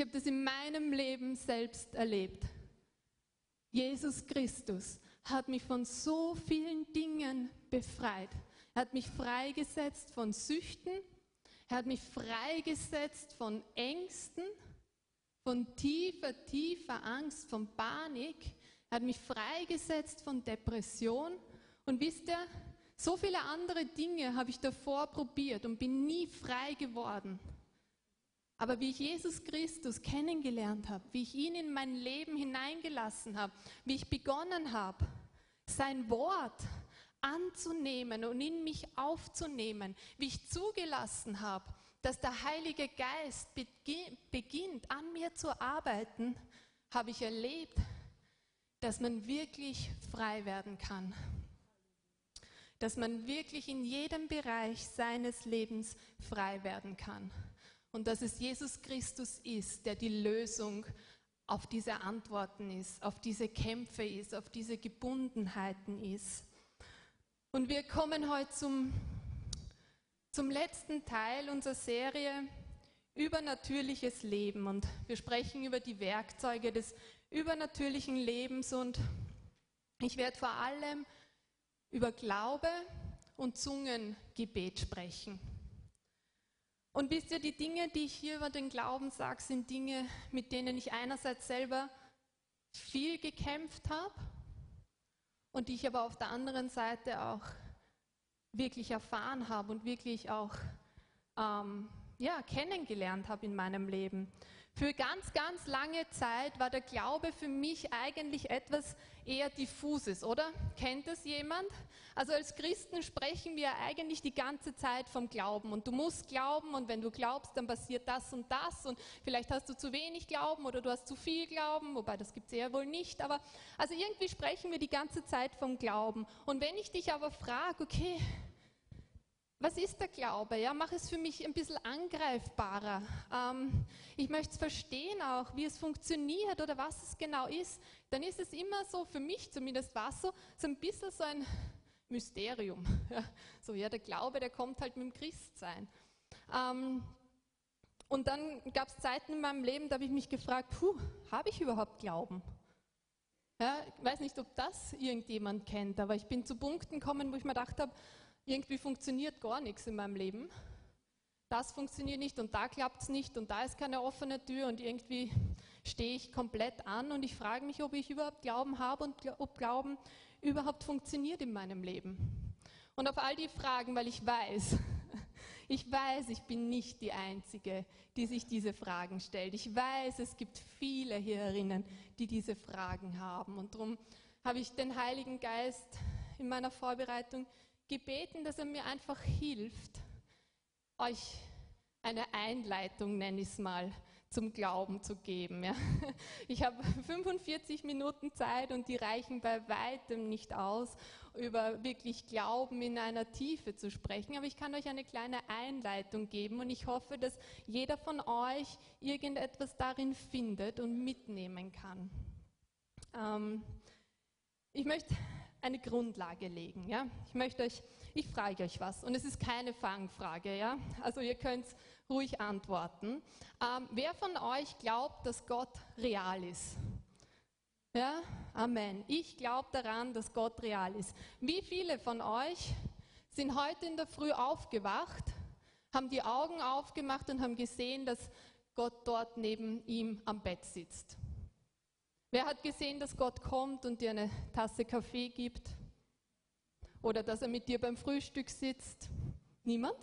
Ich habe das in meinem Leben selbst erlebt. Jesus Christus hat mich von so vielen Dingen befreit. Er hat mich freigesetzt von Süchten. Er hat mich freigesetzt von Ängsten, von tiefer, tiefer Angst, von Panik. Er hat mich freigesetzt von Depression. Und wisst ihr, so viele andere Dinge habe ich davor probiert und bin nie frei geworden. Aber wie ich Jesus Christus kennengelernt habe, wie ich ihn in mein Leben hineingelassen habe, wie ich begonnen habe, sein Wort anzunehmen und in mich aufzunehmen, wie ich zugelassen habe, dass der Heilige Geist beginnt an mir zu arbeiten, habe ich erlebt, dass man wirklich frei werden kann. Dass man wirklich in jedem Bereich seines Lebens frei werden kann und dass es Jesus Christus ist, der die Lösung auf diese Antworten ist, auf diese Kämpfe ist, auf diese Gebundenheiten ist. Und wir kommen heute zum, zum letzten Teil unserer Serie Übernatürliches Leben und wir sprechen über die Werkzeuge des übernatürlichen Lebens und ich werde vor allem über Glaube und Zungengebet sprechen. Und wisst ihr, die Dinge, die ich hier über den Glauben sage, sind Dinge, mit denen ich einerseits selber viel gekämpft habe und die ich aber auf der anderen Seite auch wirklich erfahren habe und wirklich auch ähm, ja, kennengelernt habe in meinem Leben. Für ganz, ganz lange Zeit war der Glaube für mich eigentlich etwas eher diffuses, oder? Kennt das jemand? Also als Christen sprechen wir eigentlich die ganze Zeit vom Glauben und du musst glauben und wenn du glaubst, dann passiert das und das und vielleicht hast du zu wenig Glauben oder du hast zu viel Glauben, wobei das gibt es eher wohl nicht, aber also irgendwie sprechen wir die ganze Zeit vom Glauben. Und wenn ich dich aber frage, okay, was ist der Glaube? Ja, mach es für mich ein bisschen angreifbarer. Ähm, ich möchte es verstehen auch, wie es funktioniert oder was es genau ist. Dann ist es immer so, für mich zumindest war es so, so ein bisschen so ein Mysterium. Ja, so, ja, der Glaube, der kommt halt mit dem Christsein. Ähm, und dann gab es Zeiten in meinem Leben, da habe ich mich gefragt, puh, habe ich überhaupt Glauben? Ja, ich weiß nicht, ob das irgendjemand kennt, aber ich bin zu Punkten gekommen, wo ich mir gedacht habe, irgendwie funktioniert gar nichts in meinem Leben. Das funktioniert nicht und da klappt es nicht und da ist keine offene Tür und irgendwie stehe ich komplett an und ich frage mich, ob ich überhaupt Glauben habe und ob Glauben überhaupt funktioniert in meinem Leben. Und auf all die Fragen, weil ich weiß, ich weiß, ich bin nicht die Einzige, die sich diese Fragen stellt. Ich weiß, es gibt viele hier herinnen, die diese Fragen haben. Und darum habe ich den Heiligen Geist in meiner Vorbereitung gebeten, dass er mir einfach hilft, euch eine Einleitung, nenne ich es mal, zum Glauben zu geben. Ja. Ich habe 45 Minuten Zeit und die reichen bei weitem nicht aus, über wirklich Glauben in einer Tiefe zu sprechen. Aber ich kann euch eine kleine Einleitung geben und ich hoffe, dass jeder von euch irgendetwas darin findet und mitnehmen kann. Ähm, ich möchte eine Grundlage legen. Ja? Ich möchte euch, ich frage euch was und es ist keine Fangfrage. Ja? Also ihr könnt ruhig antworten. Ähm, wer von euch glaubt, dass Gott real ist? Ja, Amen. Ich glaube daran, dass Gott real ist. Wie viele von euch sind heute in der Früh aufgewacht, haben die Augen aufgemacht und haben gesehen, dass Gott dort neben ihm am Bett sitzt? Wer hat gesehen, dass Gott kommt und dir eine Tasse Kaffee gibt? Oder dass er mit dir beim Frühstück sitzt? Niemand?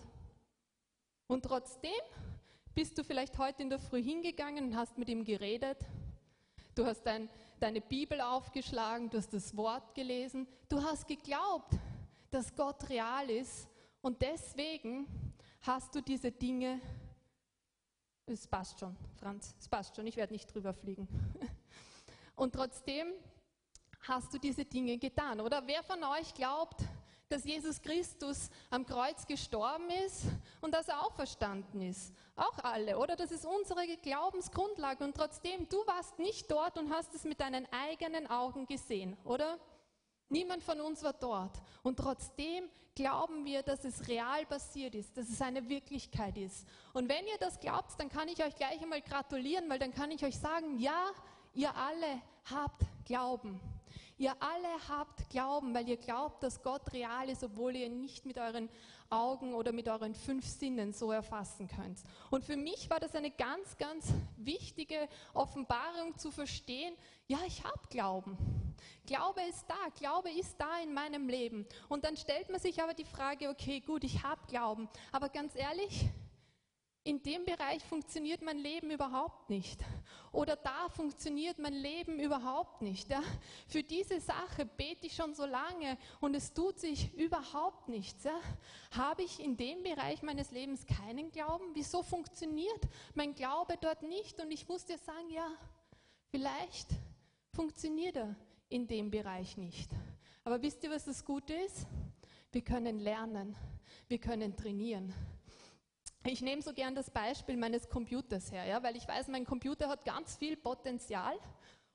Und trotzdem bist du vielleicht heute in der Früh hingegangen und hast mit ihm geredet. Du hast dein, deine Bibel aufgeschlagen, du hast das Wort gelesen. Du hast geglaubt, dass Gott real ist. Und deswegen hast du diese Dinge. Es passt schon, Franz, es passt schon, ich werde nicht drüber fliegen. Und trotzdem hast du diese Dinge getan. Oder wer von euch glaubt, dass Jesus Christus am Kreuz gestorben ist und dass er auferstanden ist? Auch alle, oder? Das ist unsere Glaubensgrundlage. Und trotzdem, du warst nicht dort und hast es mit deinen eigenen Augen gesehen, oder? Niemand von uns war dort. Und trotzdem glauben wir, dass es real passiert ist, dass es eine Wirklichkeit ist. Und wenn ihr das glaubt, dann kann ich euch gleich einmal gratulieren, weil dann kann ich euch sagen, ja, ihr alle habt Glauben. Ihr alle habt Glauben, weil ihr glaubt, dass Gott real ist, obwohl ihr ihn nicht mit euren Augen oder mit euren fünf Sinnen so erfassen könnt. Und für mich war das eine ganz, ganz wichtige Offenbarung zu verstehen, ja, ich habe Glauben. Glaube ist da, Glaube ist da in meinem Leben. Und dann stellt man sich aber die Frage, okay, gut, ich habe Glauben, aber ganz ehrlich, in dem Bereich funktioniert mein Leben überhaupt nicht. Oder da funktioniert mein Leben überhaupt nicht. Ja? Für diese Sache bete ich schon so lange und es tut sich überhaupt nichts. Ja? Habe ich in dem Bereich meines Lebens keinen Glauben? Wieso funktioniert mein Glaube dort nicht? Und ich muss dir sagen, ja, vielleicht funktioniert er in dem Bereich nicht. Aber wisst ihr, was das Gute ist? Wir können lernen, wir können trainieren. Ich nehme so gern das Beispiel meines Computers her, ja, weil ich weiß, mein Computer hat ganz viel Potenzial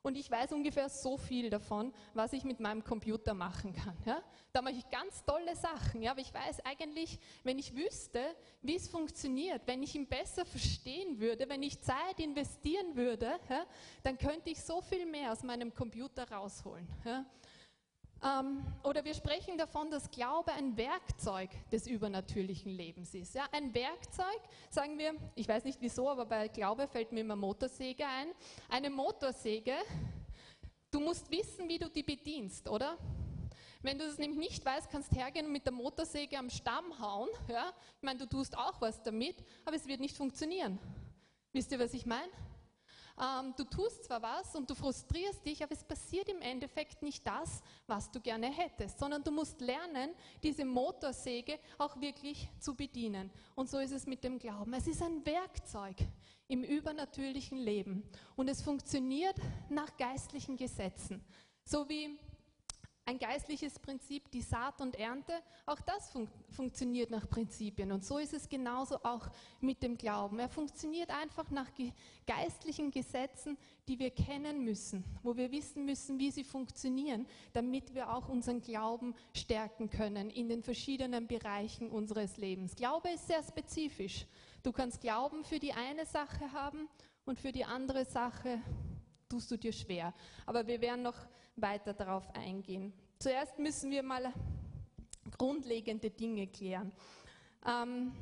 und ich weiß ungefähr so viel davon, was ich mit meinem Computer machen kann. Ja. Da mache ich ganz tolle Sachen, ja, aber ich weiß eigentlich, wenn ich wüsste, wie es funktioniert, wenn ich ihn besser verstehen würde, wenn ich Zeit investieren würde, ja, dann könnte ich so viel mehr aus meinem Computer rausholen. Ja. Ähm, oder wir sprechen davon, dass Glaube ein Werkzeug des übernatürlichen Lebens ist. Ja, ein Werkzeug, sagen wir, ich weiß nicht wieso, aber bei Glaube fällt mir immer Motorsäge ein. Eine Motorsäge, du musst wissen, wie du die bedienst, oder? Wenn du das nämlich nicht weißt, kannst hergehen und mit der Motorsäge am Stamm hauen. Ja? Ich meine, du tust auch was damit, aber es wird nicht funktionieren. Wisst ihr, was ich meine? Ähm, du tust zwar was und du frustrierst dich, aber es passiert im Endeffekt nicht das, was du gerne hättest, sondern du musst lernen, diese Motorsäge auch wirklich zu bedienen. Und so ist es mit dem Glauben. Es ist ein Werkzeug im übernatürlichen Leben und es funktioniert nach geistlichen Gesetzen. So wie ein geistliches Prinzip, die Saat und Ernte, auch das fun funktioniert nach Prinzipien. Und so ist es genauso auch mit dem Glauben. Er funktioniert einfach nach ge geistlichen Gesetzen, die wir kennen müssen, wo wir wissen müssen, wie sie funktionieren, damit wir auch unseren Glauben stärken können in den verschiedenen Bereichen unseres Lebens. Glaube ist sehr spezifisch. Du kannst Glauben für die eine Sache haben und für die andere Sache tust du dir schwer. Aber wir werden noch weiter darauf eingehen. Zuerst müssen wir mal grundlegende Dinge klären. Ähm,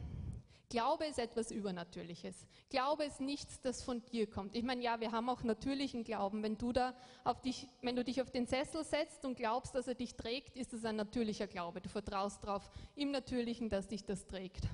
Glaube ist etwas Übernatürliches. Glaube ist nichts, das von dir kommt. Ich meine, ja, wir haben auch natürlichen Glauben. Wenn du da auf dich, wenn du dich auf den Sessel setzt und glaubst, dass er dich trägt, ist es ein natürlicher Glaube. Du vertraust darauf im Natürlichen, dass dich das trägt.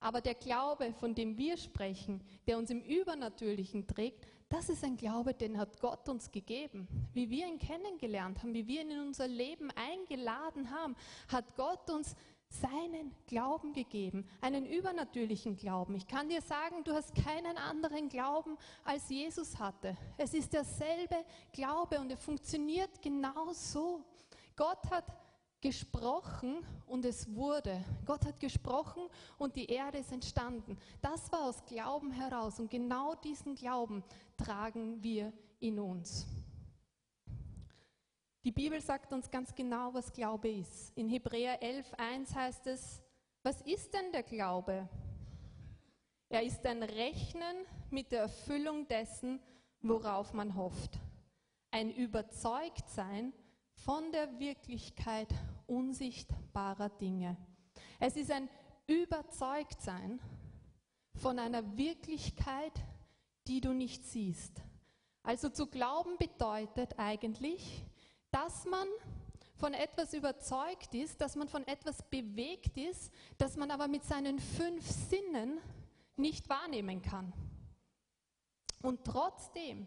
Aber der Glaube, von dem wir sprechen, der uns im Übernatürlichen trägt, das ist ein Glaube, den hat Gott uns gegeben. Wie wir ihn kennengelernt haben, wie wir ihn in unser Leben eingeladen haben, hat Gott uns seinen Glauben gegeben, einen übernatürlichen Glauben. Ich kann dir sagen, du hast keinen anderen Glauben, als Jesus hatte. Es ist derselbe Glaube und er funktioniert genau so. Gott hat gesprochen und es wurde. Gott hat gesprochen und die Erde ist entstanden. Das war aus Glauben heraus und genau diesen Glauben tragen wir in uns. Die Bibel sagt uns ganz genau, was Glaube ist. In Hebräer 11.1 heißt es, was ist denn der Glaube? Er ist ein Rechnen mit der Erfüllung dessen, worauf man hofft. Ein Überzeugtsein von der Wirklichkeit unsichtbarer Dinge. Es ist ein Überzeugtsein von einer Wirklichkeit, die du nicht siehst. Also zu glauben bedeutet eigentlich, dass man von etwas überzeugt ist, dass man von etwas bewegt ist, das man aber mit seinen fünf Sinnen nicht wahrnehmen kann. Und trotzdem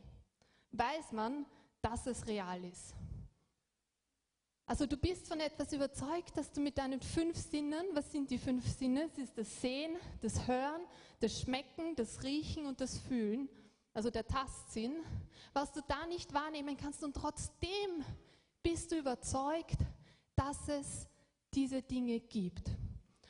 weiß man, dass es real ist. Also du bist von etwas überzeugt, dass du mit deinen fünf Sinnen, was sind die fünf Sinne? Es ist das Sehen, das Hören, das Schmecken, das Riechen und das Fühlen, also der Tastsinn, was du da nicht wahrnehmen kannst und trotzdem bist du überzeugt, dass es diese Dinge gibt.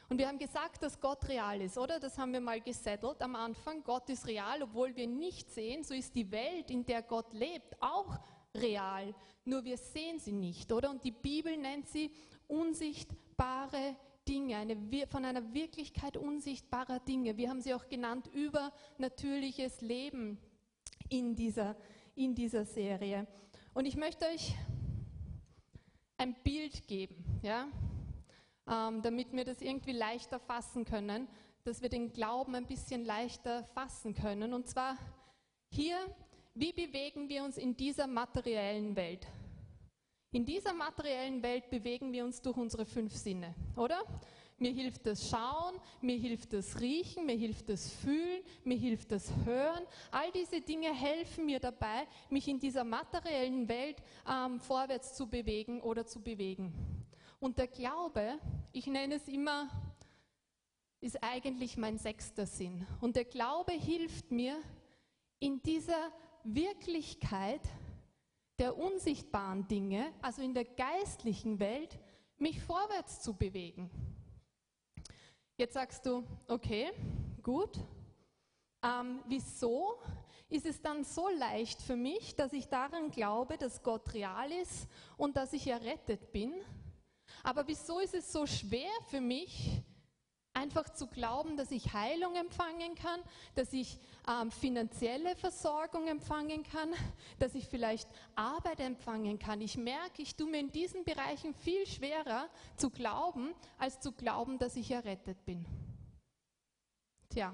Und wir haben gesagt, dass Gott real ist, oder? Das haben wir mal gesettelt am Anfang. Gott ist real, obwohl wir nicht sehen. So ist die Welt, in der Gott lebt, auch real, nur wir sehen sie nicht, oder? Und die Bibel nennt sie unsichtbare Dinge, eine, von einer Wirklichkeit unsichtbarer Dinge. Wir haben sie auch genannt übernatürliches Leben in dieser, in dieser Serie. Und ich möchte euch ein Bild geben, ja, ähm, damit wir das irgendwie leichter fassen können, dass wir den Glauben ein bisschen leichter fassen können. Und zwar hier, wie bewegen wir uns in dieser materiellen Welt? In dieser materiellen Welt bewegen wir uns durch unsere fünf Sinne, oder? Mir hilft das Schauen, mir hilft das Riechen, mir hilft das Fühlen, mir hilft das Hören. All diese Dinge helfen mir dabei, mich in dieser materiellen Welt ähm, vorwärts zu bewegen oder zu bewegen. Und der Glaube, ich nenne es immer, ist eigentlich mein sechster Sinn. Und der Glaube hilft mir, in dieser Wirklichkeit, der unsichtbaren Dinge, also in der geistlichen Welt, mich vorwärts zu bewegen. Jetzt sagst du, okay, gut. Ähm, wieso ist es dann so leicht für mich, dass ich daran glaube, dass Gott real ist und dass ich errettet bin? Aber wieso ist es so schwer für mich, Einfach zu glauben, dass ich Heilung empfangen kann, dass ich ähm, finanzielle Versorgung empfangen kann, dass ich vielleicht Arbeit empfangen kann. Ich merke, ich tue mir in diesen Bereichen viel schwerer zu glauben, als zu glauben, dass ich errettet bin. Tja,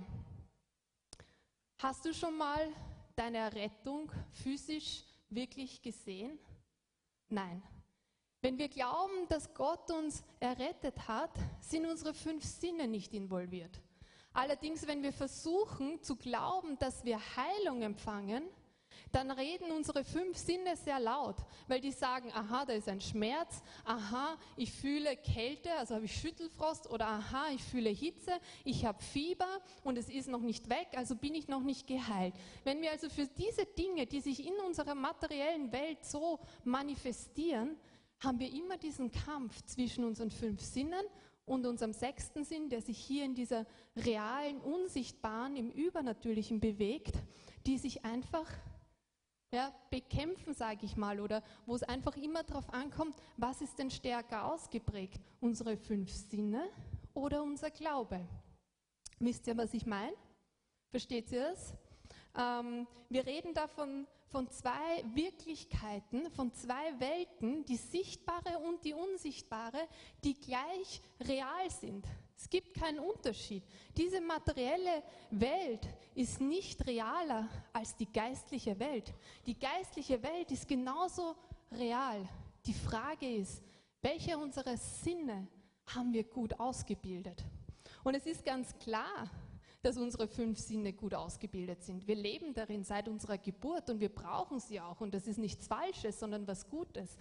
hast du schon mal deine Errettung physisch wirklich gesehen? Nein. Wenn wir glauben, dass Gott uns errettet hat, sind unsere fünf Sinne nicht involviert. Allerdings, wenn wir versuchen zu glauben, dass wir Heilung empfangen, dann reden unsere fünf Sinne sehr laut, weil die sagen, aha, da ist ein Schmerz, aha, ich fühle Kälte, also habe ich Schüttelfrost oder aha, ich fühle Hitze, ich habe Fieber und es ist noch nicht weg, also bin ich noch nicht geheilt. Wenn wir also für diese Dinge, die sich in unserer materiellen Welt so manifestieren, haben wir immer diesen Kampf zwischen unseren fünf Sinnen und unserem sechsten Sinn, der sich hier in dieser realen, unsichtbaren, im Übernatürlichen bewegt, die sich einfach ja, bekämpfen, sage ich mal, oder wo es einfach immer darauf ankommt, was ist denn stärker ausgeprägt, unsere fünf Sinne oder unser Glaube. Wisst ihr, was ich meine? Versteht ihr es? Ähm, wir reden davon von zwei Wirklichkeiten, von zwei Welten, die sichtbare und die unsichtbare, die gleich real sind. Es gibt keinen Unterschied. Diese materielle Welt ist nicht realer als die geistliche Welt. Die geistliche Welt ist genauso real. Die Frage ist, welche unserer Sinne haben wir gut ausgebildet? Und es ist ganz klar, dass unsere fünf Sinne gut ausgebildet sind. Wir leben darin seit unserer Geburt und wir brauchen sie auch. Und das ist nichts Falsches, sondern was Gutes.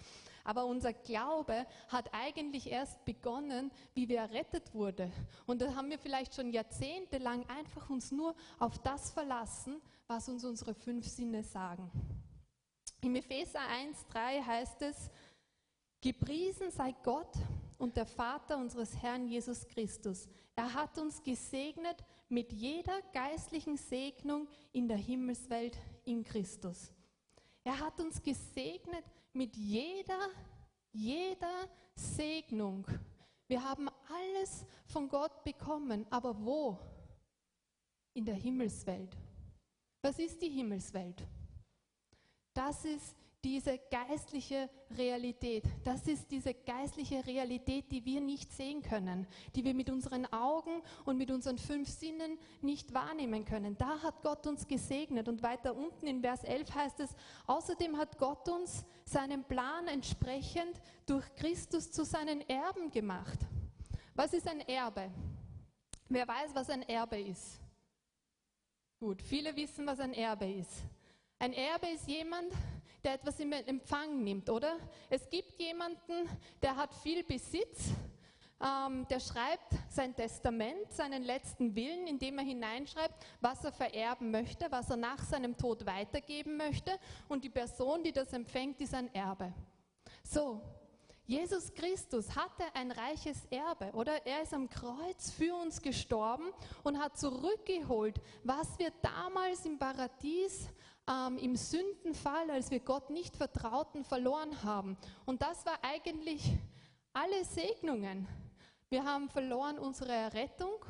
Aber unser Glaube hat eigentlich erst begonnen, wie wir errettet wurden. Und da haben wir vielleicht schon jahrzehntelang einfach uns nur auf das verlassen, was uns unsere fünf Sinne sagen. Im Epheser 1,3 heißt es, Gepriesen sei Gott und der Vater unseres Herrn Jesus Christus. Er hat uns gesegnet mit jeder geistlichen Segnung in der Himmelswelt in Christus. Er hat uns gesegnet mit jeder, jeder Segnung. Wir haben alles von Gott bekommen, aber wo? In der Himmelswelt. Was ist die Himmelswelt? Das ist diese geistliche Realität. Das ist diese geistliche Realität, die wir nicht sehen können, die wir mit unseren Augen und mit unseren fünf Sinnen nicht wahrnehmen können. Da hat Gott uns gesegnet. Und weiter unten in Vers 11 heißt es, außerdem hat Gott uns seinem Plan entsprechend durch Christus zu seinen Erben gemacht. Was ist ein Erbe? Wer weiß, was ein Erbe ist? Gut, viele wissen, was ein Erbe ist. Ein Erbe ist jemand, der etwas in Empfang nimmt, oder? Es gibt jemanden, der hat viel Besitz, ähm, der schreibt sein Testament, seinen letzten Willen, indem er hineinschreibt, was er vererben möchte, was er nach seinem Tod weitergeben möchte und die Person, die das empfängt, ist ein Erbe. So, Jesus Christus hatte ein reiches Erbe, oder? Er ist am Kreuz für uns gestorben und hat zurückgeholt, was wir damals im Paradies ähm, im Sündenfall, als wir Gott nicht vertrauten, verloren haben. Und das war eigentlich alle Segnungen. Wir haben verloren unsere Errettung,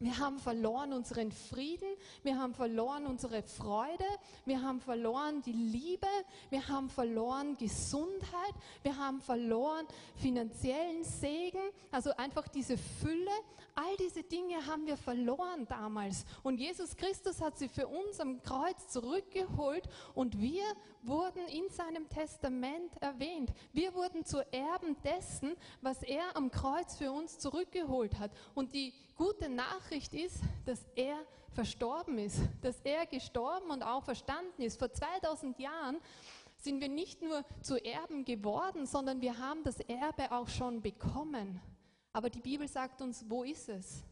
wir haben verloren unseren Frieden, wir haben verloren unsere Freude, wir haben verloren die Liebe, wir haben verloren Gesundheit, wir haben verloren finanziellen Segen, also einfach diese Fülle. All diese Dinge haben wir verloren damals. Und Jesus Christus hat sie für uns am Kreuz zurückgeholt und wir wurden in seinem Testament erwähnt. Wir wurden zu Erben dessen, was er am Kreuz für uns zurückgeholt hat. Und die gute Nachricht ist, dass er verstorben ist, dass er gestorben und auch verstanden ist. Vor 2000 Jahren sind wir nicht nur zu Erben geworden, sondern wir haben das Erbe auch schon bekommen. Aber die Bibel sagt uns, wo ist es?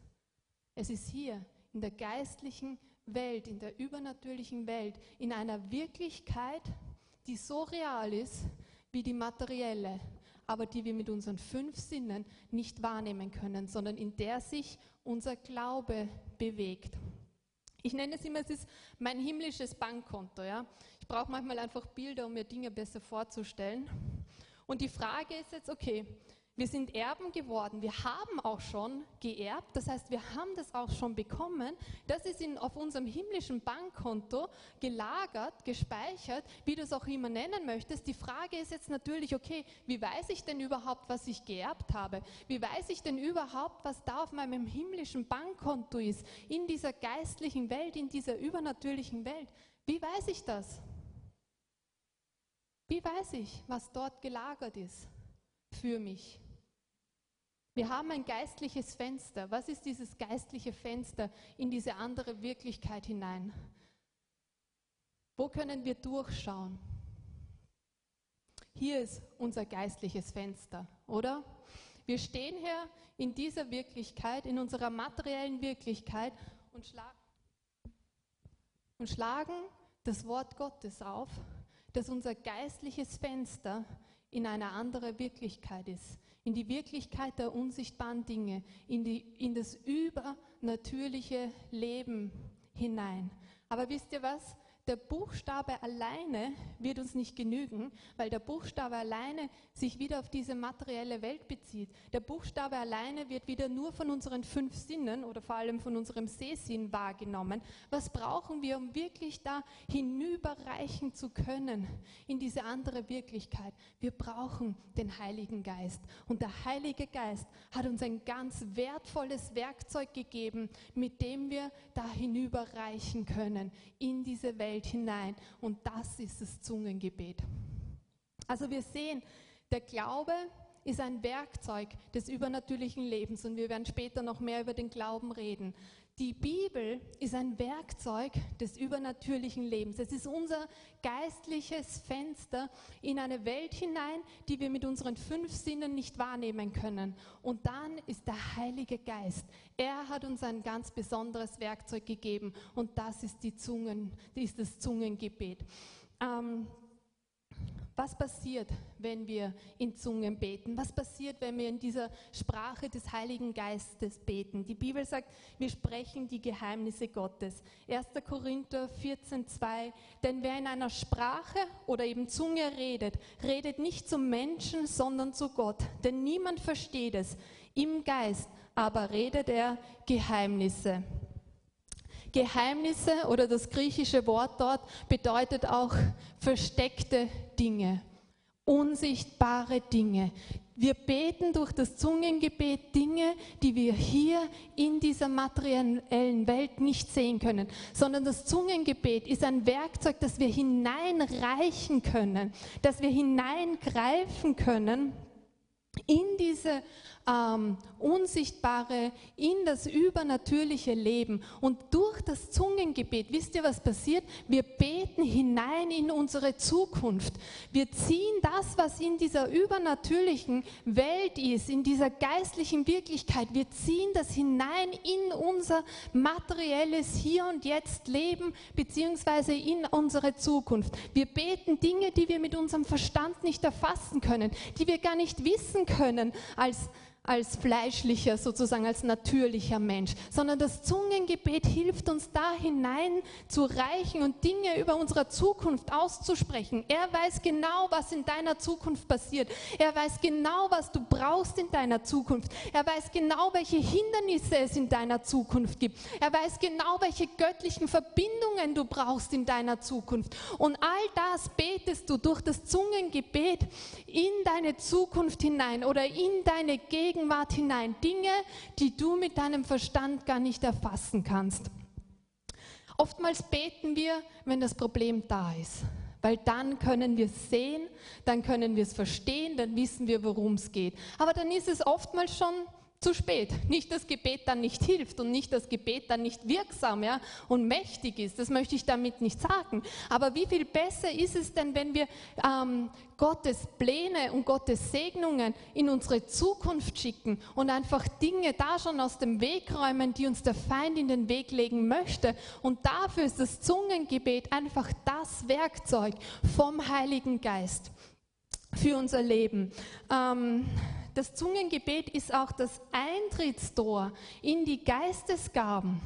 Es ist hier, in der geistlichen Welt, in der übernatürlichen Welt, in einer Wirklichkeit, die so real ist wie die materielle, aber die wir mit unseren fünf Sinnen nicht wahrnehmen können, sondern in der sich unser Glaube bewegt. Ich nenne es immer, es ist mein himmlisches Bankkonto. Ja? Ich brauche manchmal einfach Bilder, um mir Dinge besser vorzustellen. Und die Frage ist jetzt, okay, wir sind Erben geworden. Wir haben auch schon geerbt. Das heißt, wir haben das auch schon bekommen. Das ist in, auf unserem himmlischen Bankkonto gelagert, gespeichert, wie du es auch immer nennen möchtest. Die Frage ist jetzt natürlich, okay, wie weiß ich denn überhaupt, was ich geerbt habe? Wie weiß ich denn überhaupt, was da auf meinem himmlischen Bankkonto ist, in dieser geistlichen Welt, in dieser übernatürlichen Welt? Wie weiß ich das? Wie weiß ich, was dort gelagert ist für mich? Wir haben ein geistliches Fenster. Was ist dieses geistliche Fenster in diese andere Wirklichkeit hinein? Wo können wir durchschauen? Hier ist unser geistliches Fenster, oder? Wir stehen hier in dieser Wirklichkeit, in unserer materiellen Wirklichkeit und, schlag und schlagen das Wort Gottes auf, dass unser geistliches Fenster in eine andere Wirklichkeit ist, in die Wirklichkeit der unsichtbaren Dinge, in, die, in das übernatürliche Leben hinein. Aber wisst ihr was? Der Buchstabe alleine wird uns nicht genügen, weil der Buchstabe alleine sich wieder auf diese materielle Welt bezieht. Der Buchstabe alleine wird wieder nur von unseren fünf Sinnen oder vor allem von unserem Sehsinn wahrgenommen. Was brauchen wir, um wirklich da hinüberreichen zu können in diese andere Wirklichkeit? Wir brauchen den Heiligen Geist. Und der Heilige Geist hat uns ein ganz wertvolles Werkzeug gegeben, mit dem wir da hinüberreichen können in diese Welt Welt hinein. Und das ist das Zungengebet. Also wir sehen, der Glaube ist ein Werkzeug des übernatürlichen Lebens und wir werden später noch mehr über den Glauben reden. Die Bibel ist ein Werkzeug des übernatürlichen Lebens. Es ist unser geistliches Fenster in eine Welt hinein, die wir mit unseren fünf Sinnen nicht wahrnehmen können. Und dann ist der Heilige Geist. Er hat uns ein ganz besonderes Werkzeug gegeben und das ist, die Zungen, ist das Zungengebet. Ähm, was passiert, wenn wir in Zungen beten? Was passiert, wenn wir in dieser Sprache des Heiligen Geistes beten? Die Bibel sagt, wir sprechen die Geheimnisse Gottes. 1. Korinther 14,2 Denn wer in einer Sprache oder eben Zunge redet, redet nicht zum Menschen, sondern zu Gott. Denn niemand versteht es. Im Geist aber redet er Geheimnisse. Geheimnisse oder das griechische Wort dort bedeutet auch versteckte Dinge, unsichtbare Dinge. Wir beten durch das Zungengebet Dinge, die wir hier in dieser materiellen Welt nicht sehen können, sondern das Zungengebet ist ein Werkzeug, das wir hineinreichen können, das wir hineingreifen können in diese ähm, Unsichtbare in das übernatürliche Leben. Und durch das Zungengebet, wisst ihr, was passiert? Wir beten hinein in unsere Zukunft. Wir ziehen das, was in dieser übernatürlichen Welt ist, in dieser geistlichen Wirklichkeit, wir ziehen das hinein in unser materielles Hier und Jetzt Leben, beziehungsweise in unsere Zukunft. Wir beten Dinge, die wir mit unserem Verstand nicht erfassen können, die wir gar nicht wissen können als als fleischlicher, sozusagen als natürlicher Mensch, sondern das Zungengebet hilft uns da hinein zu reichen und Dinge über unsere Zukunft auszusprechen. Er weiß genau, was in deiner Zukunft passiert. Er weiß genau, was du brauchst in deiner Zukunft. Er weiß genau, welche Hindernisse es in deiner Zukunft gibt. Er weiß genau, welche göttlichen Verbindungen du brauchst in deiner Zukunft. Und all das betest du durch das Zungengebet in deine Zukunft hinein oder in deine Gegenwart Gegenwart hinein. Dinge, die du mit deinem Verstand gar nicht erfassen kannst. Oftmals beten wir, wenn das Problem da ist, weil dann können wir es sehen, dann können wir es verstehen, dann wissen wir, worum es geht. Aber dann ist es oftmals schon zu spät. Nicht das Gebet dann nicht hilft und nicht das Gebet dann nicht wirksam ja, und mächtig ist. Das möchte ich damit nicht sagen. Aber wie viel besser ist es denn, wenn wir ähm, Gottes Pläne und Gottes Segnungen in unsere Zukunft schicken und einfach Dinge da schon aus dem Weg räumen, die uns der Feind in den Weg legen möchte. Und dafür ist das Zungengebet einfach das Werkzeug vom Heiligen Geist für unser Leben. Ähm, das Zungengebet ist auch das Eintrittstor in die Geistesgaben.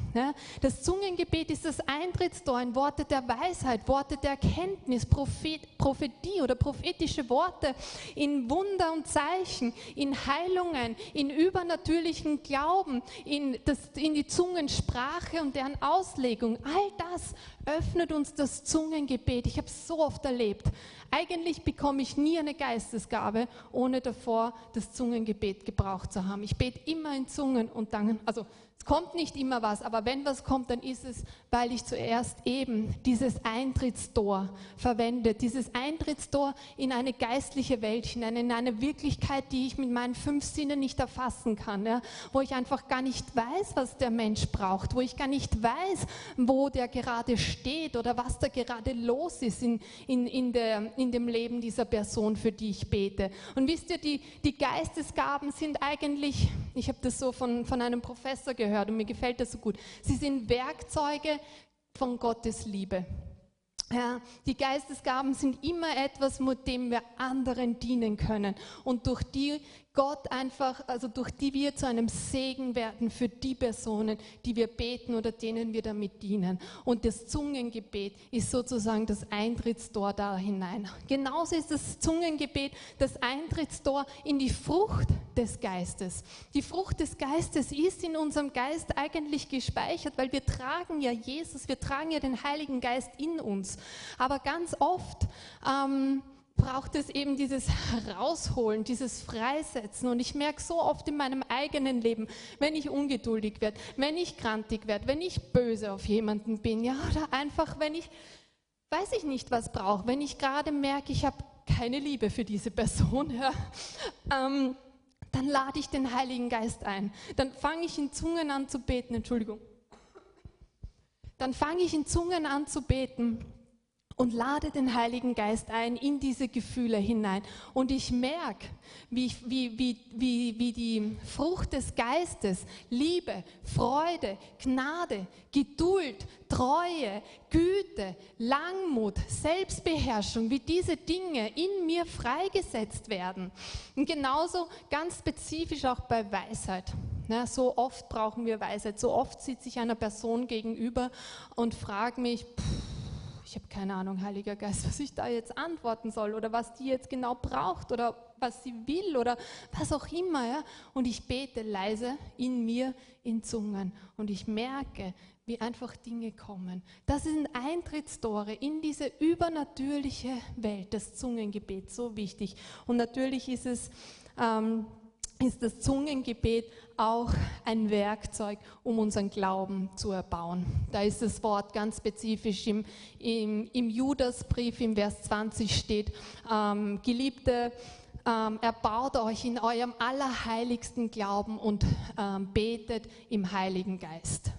Das Zungengebet ist das Eintrittstor in Worte der Weisheit, Worte der Erkenntnis, Prophetie oder prophetische Worte, in Wunder und Zeichen, in Heilungen, in übernatürlichen Glauben, in, das, in die Zungensprache und deren Auslegung. All das öffnet uns das Zungengebet. Ich habe es so oft erlebt. Eigentlich bekomme ich nie eine Geistesgabe, ohne davor das Zungengebet gebraucht zu haben. Ich bete immer in Zungen und dann, also es kommt nicht immer was, aber wenn was kommt, dann ist es, weil ich zuerst eben dieses Eintrittstor verwende, dieses Eintrittstor in eine geistliche Welt hinein, in eine Wirklichkeit, die ich mit meinen fünf Sinnen nicht erfassen kann, ja, wo ich einfach gar nicht weiß, was der Mensch braucht, wo ich gar nicht weiß, wo der gerade steht oder was da gerade los ist in, in, in, der, in dem Leben dieser Person, für die ich bete. Und wisst ihr, die, die Geistesgaben sind eigentlich, ich habe das so von, von einem Professor gehört, gehört und mir gefällt das so gut. Sie sind Werkzeuge von Gottes Liebe. Ja, die Geistesgaben sind immer etwas, mit dem wir anderen dienen können und durch die Gott einfach, also durch die wir zu einem Segen werden für die Personen, die wir beten oder denen wir damit dienen. Und das Zungengebet ist sozusagen das Eintrittstor da hinein. Genauso ist das Zungengebet das Eintrittstor in die Frucht des Geistes. Die Frucht des Geistes ist in unserem Geist eigentlich gespeichert, weil wir tragen ja Jesus, wir tragen ja den Heiligen Geist in uns. Aber ganz oft ähm, braucht es eben dieses Herausholen, dieses Freisetzen. Und ich merke so oft in meinem eigenen Leben, wenn ich ungeduldig werde, wenn ich krantig werde, wenn ich böse auf jemanden bin, ja, oder einfach, wenn ich, weiß ich nicht, was brauche, wenn ich gerade merke, ich habe keine Liebe für diese Person, ja, ähm, dann lade ich den Heiligen Geist ein. Dann fange ich in Zungen an zu beten, Entschuldigung. Dann fange ich in Zungen an zu beten und lade den Heiligen Geist ein in diese Gefühle hinein. Und ich merke, wie, wie, wie, wie, wie die Frucht des Geistes, Liebe, Freude, Gnade, Geduld, Treue, Güte, Langmut, Selbstbeherrschung, wie diese Dinge in mir freigesetzt werden. Und genauso ganz spezifisch auch bei Weisheit. Ja, so oft brauchen wir Weisheit, so oft sitze ich einer Person gegenüber und frage mich, pff, ich habe keine Ahnung, Heiliger Geist, was ich da jetzt antworten soll oder was die jetzt genau braucht oder was sie will oder was auch immer. Ja? Und ich bete leise in mir in Zungen und ich merke, wie einfach Dinge kommen. Das sind Eintrittstore in diese übernatürliche Welt, das Zungengebet, so wichtig. Und natürlich ist es... Ähm, ist das Zungengebet auch ein Werkzeug, um unseren Glauben zu erbauen. Da ist das Wort ganz spezifisch im, im, im Judasbrief, im Vers 20 steht, ähm, Geliebte, ähm, erbaut euch in eurem allerheiligsten Glauben und ähm, betet im Heiligen Geist.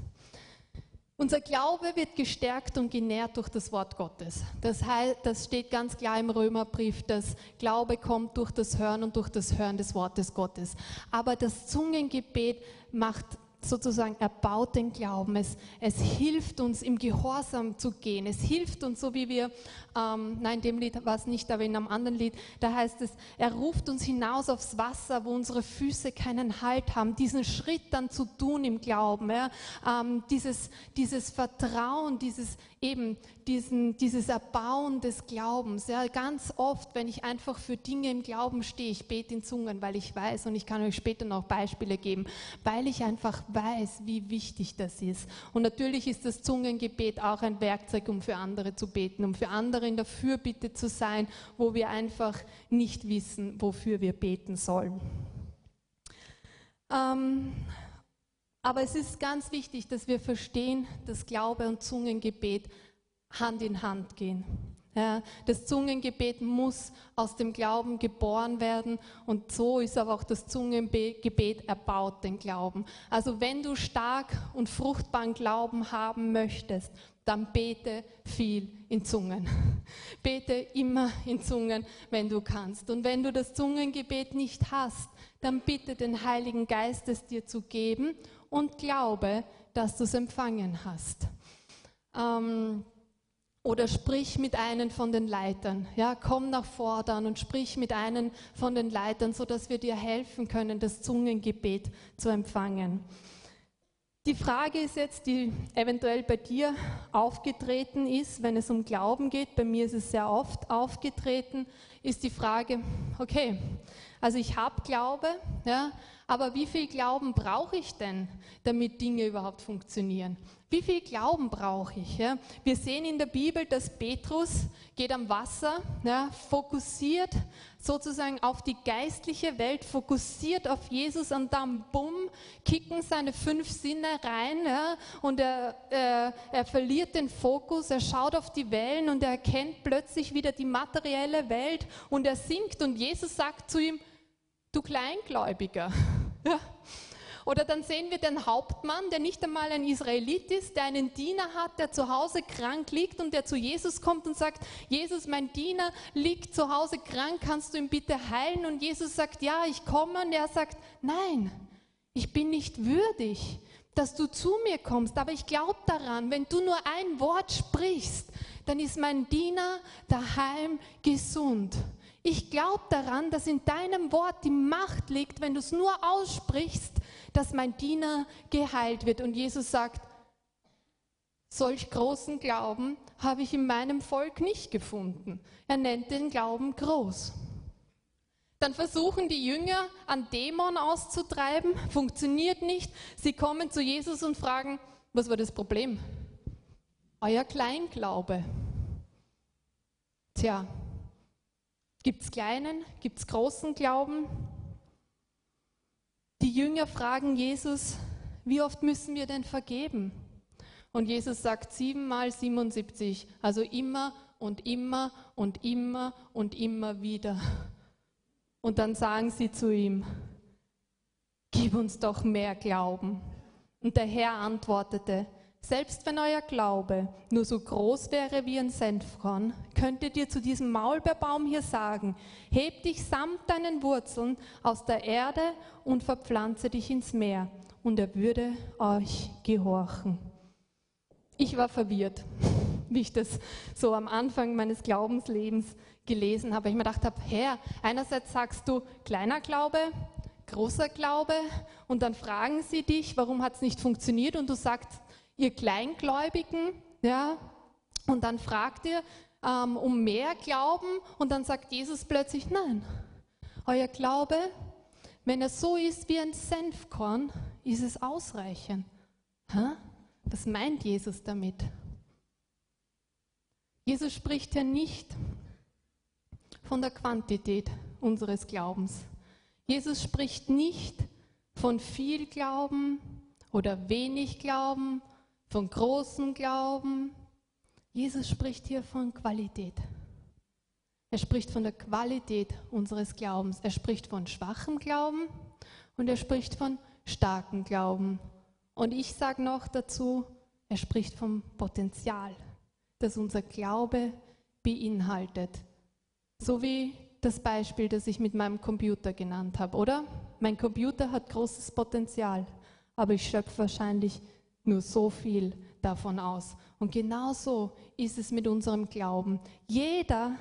Unser Glaube wird gestärkt und genährt durch das Wort Gottes. Das, heißt, das steht ganz klar im Römerbrief, dass Glaube kommt durch das Hören und durch das Hören des Wortes Gottes. Aber das Zungengebet macht sozusagen erbaut den Glauben. Es, es hilft uns, im Gehorsam zu gehen. Es hilft uns, so wie wir, ähm, nein, dem Lied war es nicht, aber in einem anderen Lied, da heißt es, er ruft uns hinaus aufs Wasser, wo unsere Füße keinen Halt haben, diesen Schritt dann zu tun im Glauben, ja? ähm, dieses, dieses Vertrauen, dieses eben diesen, dieses Erbauen des Glaubens. Ja, ganz oft, wenn ich einfach für Dinge im Glauben stehe, ich bete in Zungen, weil ich weiß, und ich kann euch später noch Beispiele geben, weil ich einfach weiß, wie wichtig das ist. Und natürlich ist das Zungengebet auch ein Werkzeug, um für andere zu beten, um für andere in der Fürbitte zu sein, wo wir einfach nicht wissen, wofür wir beten sollen. Ähm, aber es ist ganz wichtig, dass wir verstehen, dass Glaube und Zungengebet Hand in Hand gehen. Das Zungengebet muss aus dem Glauben geboren werden und so ist aber auch das Zungengebet erbaut, den Glauben. Also wenn du stark und fruchtbaren Glauben haben möchtest, dann bete viel in Zungen. Bete immer in Zungen, wenn du kannst. Und wenn du das Zungengebet nicht hast, dann bitte den Heiligen Geist es dir zu geben und glaube, dass du es empfangen hast. Ähm, oder sprich mit einem von den Leitern. Ja, komm nach vorne und sprich mit einem von den Leitern, sodass wir dir helfen können, das Zungengebet zu empfangen. Die Frage ist jetzt, die eventuell bei dir aufgetreten ist, wenn es um Glauben geht, bei mir ist es sehr oft aufgetreten, ist die Frage, okay, also ich habe Glaube, ja, aber wie viel Glauben brauche ich denn, damit Dinge überhaupt funktionieren? Wie viel Glauben brauche ich? Ja? Wir sehen in der Bibel, dass Petrus geht am Wasser, ja, fokussiert sozusagen auf die geistliche Welt, fokussiert auf Jesus und dann bumm, kicken seine fünf Sinne rein ja, und er, äh, er verliert den Fokus, er schaut auf die Wellen und er erkennt plötzlich wieder die materielle Welt und er sinkt und Jesus sagt zu ihm, du Kleingläubiger. Ja. Oder dann sehen wir den Hauptmann, der nicht einmal ein Israelit ist, der einen Diener hat, der zu Hause krank liegt und der zu Jesus kommt und sagt, Jesus, mein Diener liegt zu Hause krank, kannst du ihn bitte heilen? Und Jesus sagt, ja, ich komme. Und er sagt, nein, ich bin nicht würdig, dass du zu mir kommst, aber ich glaube daran, wenn du nur ein Wort sprichst, dann ist mein Diener daheim gesund. Ich glaube daran, dass in deinem Wort die Macht liegt, wenn du es nur aussprichst, dass mein Diener geheilt wird. Und Jesus sagt, solch großen Glauben habe ich in meinem Volk nicht gefunden. Er nennt den Glauben groß. Dann versuchen die Jünger, einen Dämon auszutreiben, funktioniert nicht. Sie kommen zu Jesus und fragen, was war das Problem? Euer Kleinglaube. Tja, Gibt es kleinen, gibt es großen Glauben? Die Jünger fragen Jesus, wie oft müssen wir denn vergeben? Und Jesus sagt siebenmal 77, also immer und immer und immer und immer wieder. Und dann sagen sie zu ihm, gib uns doch mehr Glauben. Und der Herr antwortete, selbst wenn euer Glaube nur so groß wäre wie ein Senfkorn, könntet ihr zu diesem Maulbeerbaum hier sagen, heb dich samt deinen Wurzeln aus der Erde und verpflanze dich ins Meer, und er würde euch gehorchen. Ich war verwirrt, wie ich das so am Anfang meines Glaubenslebens gelesen habe. Ich mir gedacht habe, Herr, einerseits sagst du kleiner Glaube, großer Glaube, und dann fragen sie dich, warum hat es nicht funktioniert, und du sagst, ihr Kleingläubigen, ja, und dann fragt ihr ähm, um mehr Glauben und dann sagt Jesus plötzlich, nein, euer Glaube, wenn er so ist wie ein Senfkorn, ist es ausreichend. Hä? Was meint Jesus damit? Jesus spricht ja nicht von der Quantität unseres Glaubens. Jesus spricht nicht von viel Glauben oder wenig Glauben von großem Glauben. Jesus spricht hier von Qualität. Er spricht von der Qualität unseres Glaubens. Er spricht von schwachem Glauben und er spricht von starkem Glauben. Und ich sage noch dazu, er spricht vom Potenzial, das unser Glaube beinhaltet. So wie das Beispiel, das ich mit meinem Computer genannt habe, oder? Mein Computer hat großes Potenzial aber ich schöpfe wahrscheinlich nur so viel davon aus. Und genauso ist es mit unserem Glauben. Jeder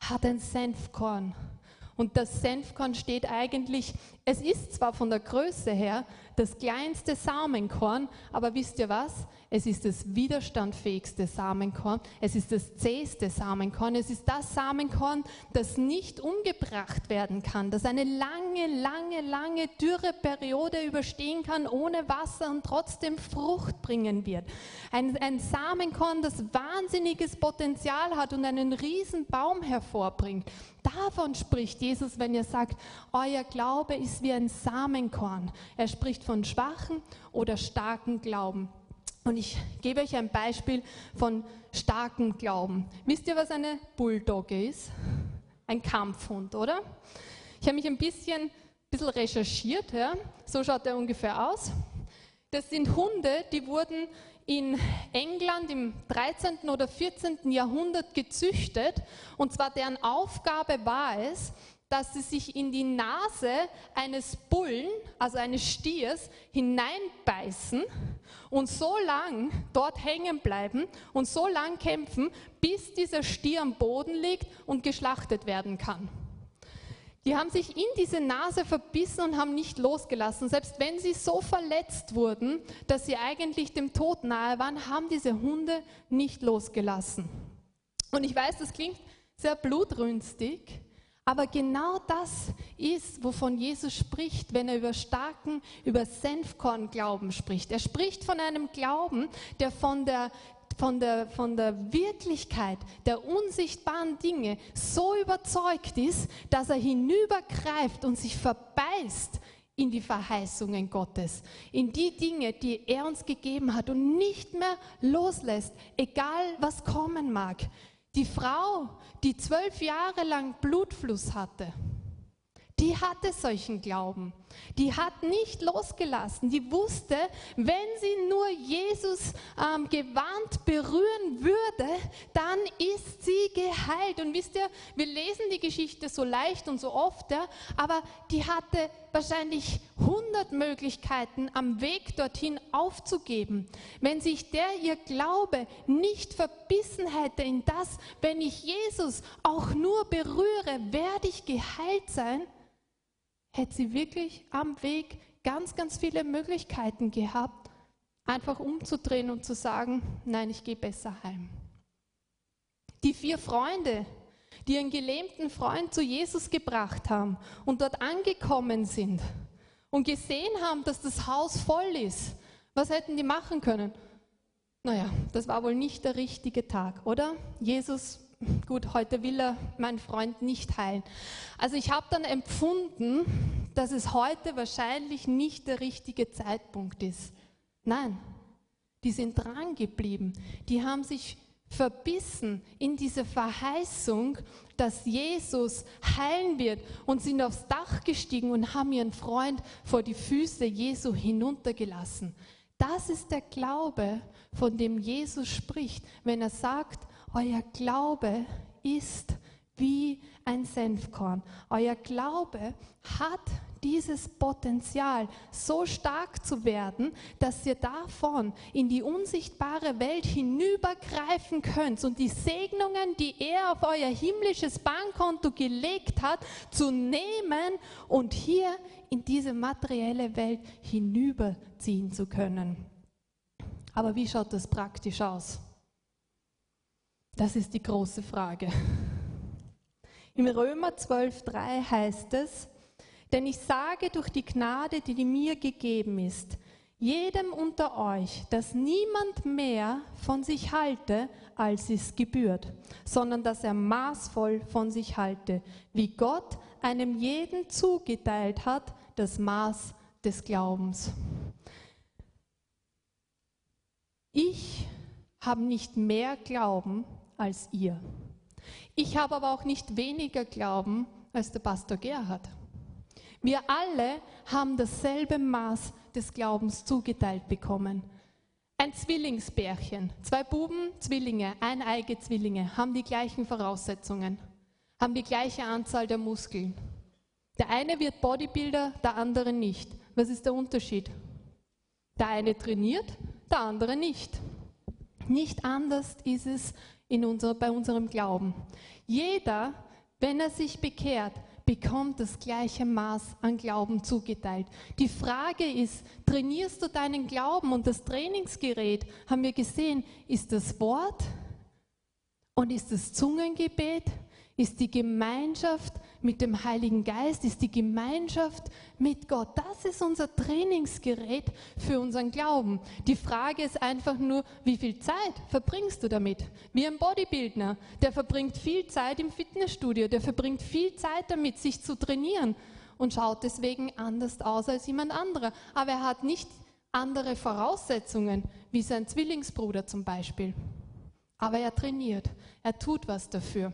hat ein Senfkorn. Und das Senfkorn steht eigentlich, es ist zwar von der Größe her das kleinste Samenkorn, aber wisst ihr was? Es ist das widerstandfähigste Samenkorn, es ist das zähste Samenkorn, es ist das Samenkorn, das nicht umgebracht werden kann, das eine lange, lange, lange Dürreperiode überstehen kann ohne Wasser und trotzdem Frucht bringen wird. Ein, ein Samenkorn, das wahnsinniges Potenzial hat und einen riesen Baum hervorbringt. Davon spricht Jesus, wenn er sagt, euer Glaube ist wie ein Samenkorn. Er spricht von schwachen oder starken Glauben. Und ich gebe euch ein Beispiel von starkem Glauben. Wisst ihr, was eine Bulldogge ist? Ein Kampfhund, oder? Ich habe mich ein bisschen, bisschen recherchiert. Ja? So schaut er ungefähr aus. Das sind Hunde, die wurden in England im 13. oder 14. Jahrhundert gezüchtet. Und zwar deren Aufgabe war es, dass sie sich in die Nase eines Bullen, also eines Stiers, hineinbeißen und so lang dort hängen bleiben und so lang kämpfen, bis dieser Stier am Boden liegt und geschlachtet werden kann. Die haben sich in diese Nase verbissen und haben nicht losgelassen. Selbst wenn sie so verletzt wurden, dass sie eigentlich dem Tod nahe waren, haben diese Hunde nicht losgelassen. Und ich weiß, das klingt sehr blutrünstig, aber genau das ist, wovon Jesus spricht, wenn er über starken, über Senfkorn-Glauben spricht. Er spricht von einem Glauben, der von der, von der, von der Wirklichkeit der unsichtbaren Dinge so überzeugt ist, dass er hinübergreift und sich verbeißt in die Verheißungen Gottes, in die Dinge, die er uns gegeben hat und nicht mehr loslässt, egal was kommen mag. Die Frau, die zwölf Jahre lang Blutfluss hatte, die hatte solchen Glauben. Die hat nicht losgelassen. Die wusste, wenn sie nur Jesus ähm, gewarnt berühren würde, dann ist sie geheilt. Und wisst ihr, wir lesen die Geschichte so leicht und so oft, ja, aber die hatte wahrscheinlich 100 Möglichkeiten am Weg dorthin aufzugeben. Wenn sich der ihr Glaube nicht verbissen hätte in das, wenn ich Jesus auch nur berühre, werde ich geheilt sein, hätte sie wirklich am Weg ganz, ganz viele Möglichkeiten gehabt, einfach umzudrehen und zu sagen, nein, ich gehe besser heim. Die vier Freunde, die ihren gelähmten Freund zu Jesus gebracht haben und dort angekommen sind und gesehen haben, dass das Haus voll ist, was hätten die machen können? Naja, das war wohl nicht der richtige Tag, oder? Jesus gut, heute will er meinen Freund nicht heilen. Also ich habe dann empfunden, dass es heute wahrscheinlich nicht der richtige Zeitpunkt ist. Nein, die sind dran geblieben. Die haben sich verbissen in diese Verheißung, dass Jesus heilen wird und sind aufs Dach gestiegen und haben ihren Freund vor die Füße Jesu hinuntergelassen. Das ist der Glaube, von dem Jesus spricht, wenn er sagt, euer Glaube ist wie ein Senfkorn. Euer Glaube hat dieses Potenzial, so stark zu werden, dass ihr davon in die unsichtbare Welt hinübergreifen könnt und die Segnungen, die er auf euer himmlisches Bankkonto gelegt hat, zu nehmen und hier in diese materielle Welt hinüberziehen zu können. Aber wie schaut das praktisch aus? Das ist die große Frage. Im Römer 12.3 heißt es, denn ich sage durch die Gnade, die mir gegeben ist, jedem unter euch, dass niemand mehr von sich halte, als es gebührt, sondern dass er maßvoll von sich halte, wie Gott einem jeden zugeteilt hat, das Maß des Glaubens. Ich habe nicht mehr Glauben als ihr. Ich habe aber auch nicht weniger Glauben als der Pastor Gerhard. Wir alle haben dasselbe Maß des Glaubens zugeteilt bekommen. Ein Zwillingsbärchen, zwei Buben, Zwillinge, eineige Zwillinge, haben die gleichen Voraussetzungen, haben die gleiche Anzahl der Muskeln. Der eine wird Bodybuilder, der andere nicht. Was ist der Unterschied? Der eine trainiert, der andere nicht. Nicht anders ist es in unser, bei unserem Glauben. Jeder, wenn er sich bekehrt, bekommt das gleiche Maß an Glauben zugeteilt. Die Frage ist, trainierst du deinen Glauben? Und das Trainingsgerät, haben wir gesehen, ist das Wort und ist das Zungengebet ist die Gemeinschaft mit dem Heiligen Geist, ist die Gemeinschaft mit Gott. Das ist unser Trainingsgerät für unseren Glauben. Die Frage ist einfach nur, wie viel Zeit verbringst du damit? Wie ein Bodybuilder, der verbringt viel Zeit im Fitnessstudio, der verbringt viel Zeit damit, sich zu trainieren und schaut deswegen anders aus als jemand anderer. Aber er hat nicht andere Voraussetzungen wie sein Zwillingsbruder zum Beispiel. Aber er trainiert, er tut was dafür.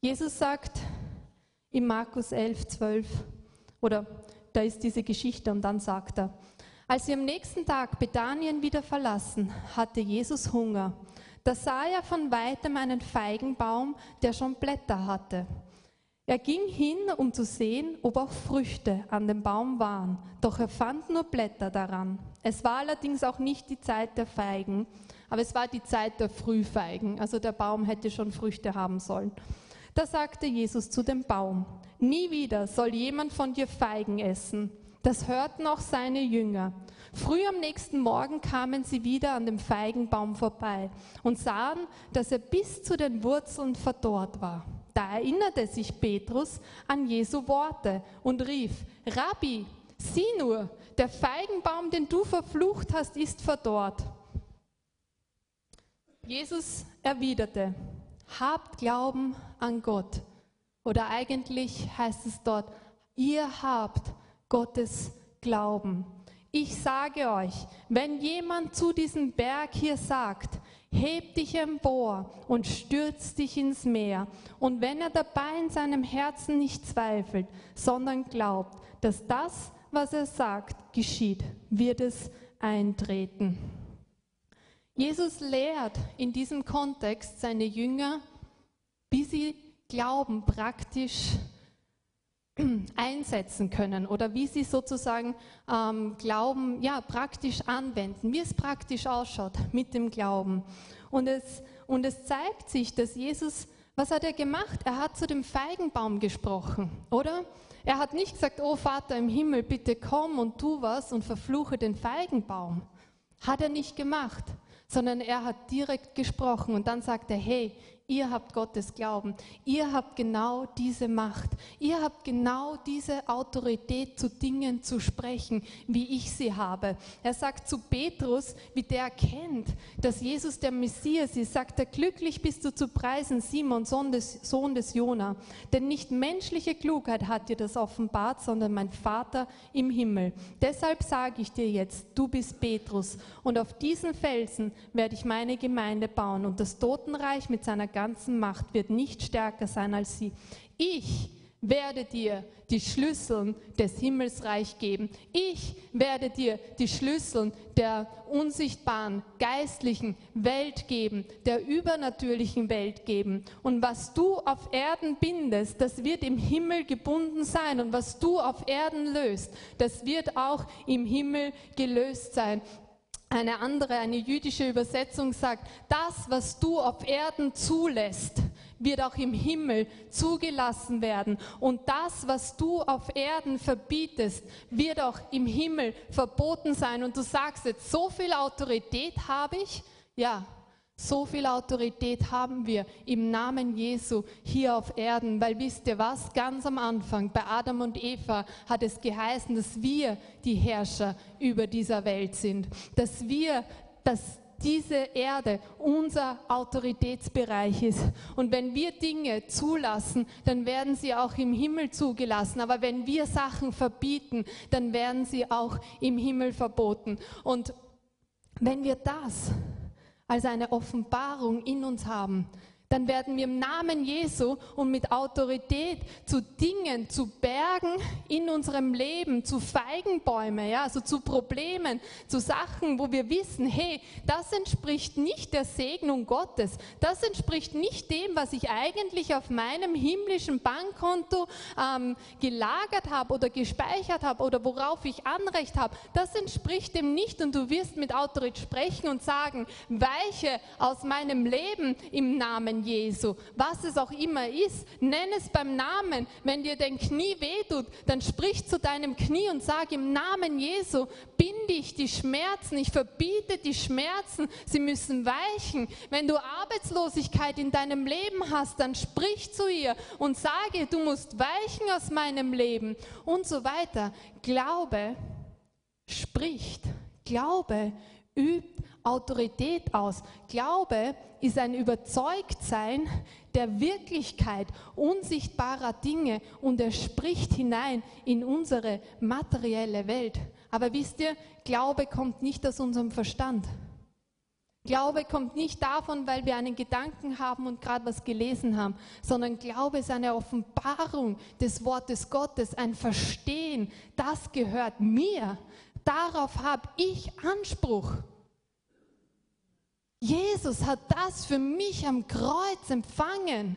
Jesus sagt in Markus 11, 12, oder da ist diese Geschichte und dann sagt er, als sie am nächsten Tag Bethanien wieder verlassen, hatte Jesus Hunger. Da sah er von weitem einen Feigenbaum, der schon Blätter hatte. Er ging hin, um zu sehen, ob auch Früchte an dem Baum waren, doch er fand nur Blätter daran. Es war allerdings auch nicht die Zeit der Feigen, aber es war die Zeit der Frühfeigen, also der Baum hätte schon Früchte haben sollen. Da sagte Jesus zu dem Baum, nie wieder soll jemand von dir Feigen essen. Das hörten auch seine Jünger. Früh am nächsten Morgen kamen sie wieder an dem Feigenbaum vorbei und sahen, dass er bis zu den Wurzeln verdorrt war. Da erinnerte sich Petrus an Jesu Worte und rief, Rabbi, sieh nur, der Feigenbaum, den du verflucht hast, ist verdorrt. Jesus erwiderte, habt Glauben an Gott. Oder eigentlich heißt es dort, ihr habt Gottes Glauben. Ich sage euch, wenn jemand zu diesem Berg hier sagt, heb dich empor und stürz dich ins Meer, und wenn er dabei in seinem Herzen nicht zweifelt, sondern glaubt, dass das, was er sagt, geschieht, wird es eintreten. Jesus lehrt in diesem Kontext seine Jünger, wie sie Glauben praktisch einsetzen können oder wie sie sozusagen ähm, Glauben ja, praktisch anwenden, wie es praktisch ausschaut mit dem Glauben. Und es, und es zeigt sich, dass Jesus, was hat er gemacht? Er hat zu dem Feigenbaum gesprochen, oder? Er hat nicht gesagt, oh Vater im Himmel, bitte komm und tu was und verfluche den Feigenbaum. Hat er nicht gemacht sondern er hat direkt gesprochen und dann sagt er, hey, Ihr habt Gottes Glauben. Ihr habt genau diese Macht. Ihr habt genau diese Autorität, zu Dingen zu sprechen, wie ich sie habe. Er sagt zu Petrus, wie der erkennt, dass Jesus der Messias ist, sagt er, glücklich bist du zu preisen, Simon, Sohn des, Sohn des Jona. Denn nicht menschliche Klugheit hat dir das offenbart, sondern mein Vater im Himmel. Deshalb sage ich dir jetzt, du bist Petrus. Und auf diesen Felsen werde ich meine Gemeinde bauen und das Totenreich mit seiner ganzen Macht wird nicht stärker sein als sie. Ich werde dir die Schlüssel des Himmelsreich geben. Ich werde dir die Schlüssel der unsichtbaren, geistlichen Welt geben, der übernatürlichen Welt geben. Und was du auf Erden bindest, das wird im Himmel gebunden sein. Und was du auf Erden löst, das wird auch im Himmel gelöst sein. Eine andere, eine jüdische Übersetzung sagt, das, was du auf Erden zulässt, wird auch im Himmel zugelassen werden. Und das, was du auf Erden verbietest, wird auch im Himmel verboten sein. Und du sagst jetzt, so viel Autorität habe ich? Ja, so viel Autorität haben wir im Namen Jesu hier auf Erden, weil wisst ihr was, ganz am Anfang bei Adam und Eva hat es geheißen, dass wir die Herrscher über dieser Welt sind, dass wir, dass diese Erde unser Autoritätsbereich ist. Und wenn wir Dinge zulassen, dann werden sie auch im Himmel zugelassen. Aber wenn wir Sachen verbieten, dann werden sie auch im Himmel verboten. Und wenn wir das als eine Offenbarung in uns haben, dann werden wir im Namen Jesu und mit Autorität zu Dingen, zu Bergen in unserem Leben, zu Feigenbäume, ja, also zu Problemen, zu Sachen, wo wir wissen, hey, das entspricht nicht der Segnung Gottes, das entspricht nicht dem, was ich eigentlich auf meinem himmlischen Bankkonto ähm, gelagert habe oder gespeichert habe oder worauf ich Anrecht habe, das entspricht dem nicht und du wirst mit Autorität sprechen und sagen, weiche aus meinem Leben im Namen Jesu. Was es auch immer ist, nenn es beim Namen. Wenn dir dein Knie wehtut, dann sprich zu deinem Knie und sag im Namen Jesu, binde ich die Schmerzen, ich verbiete die Schmerzen, sie müssen weichen. Wenn du Arbeitslosigkeit in deinem Leben hast, dann sprich zu ihr und sage, du musst weichen aus meinem Leben und so weiter. Glaube spricht. Glaube übt Autorität aus. Glaube ist ein Überzeugtsein der Wirklichkeit unsichtbarer Dinge und er spricht hinein in unsere materielle Welt. Aber wisst ihr, Glaube kommt nicht aus unserem Verstand. Glaube kommt nicht davon, weil wir einen Gedanken haben und gerade was gelesen haben, sondern Glaube ist eine Offenbarung des Wortes Gottes, ein Verstehen, das gehört mir. Darauf habe ich Anspruch. Jesus hat das für mich am Kreuz empfangen.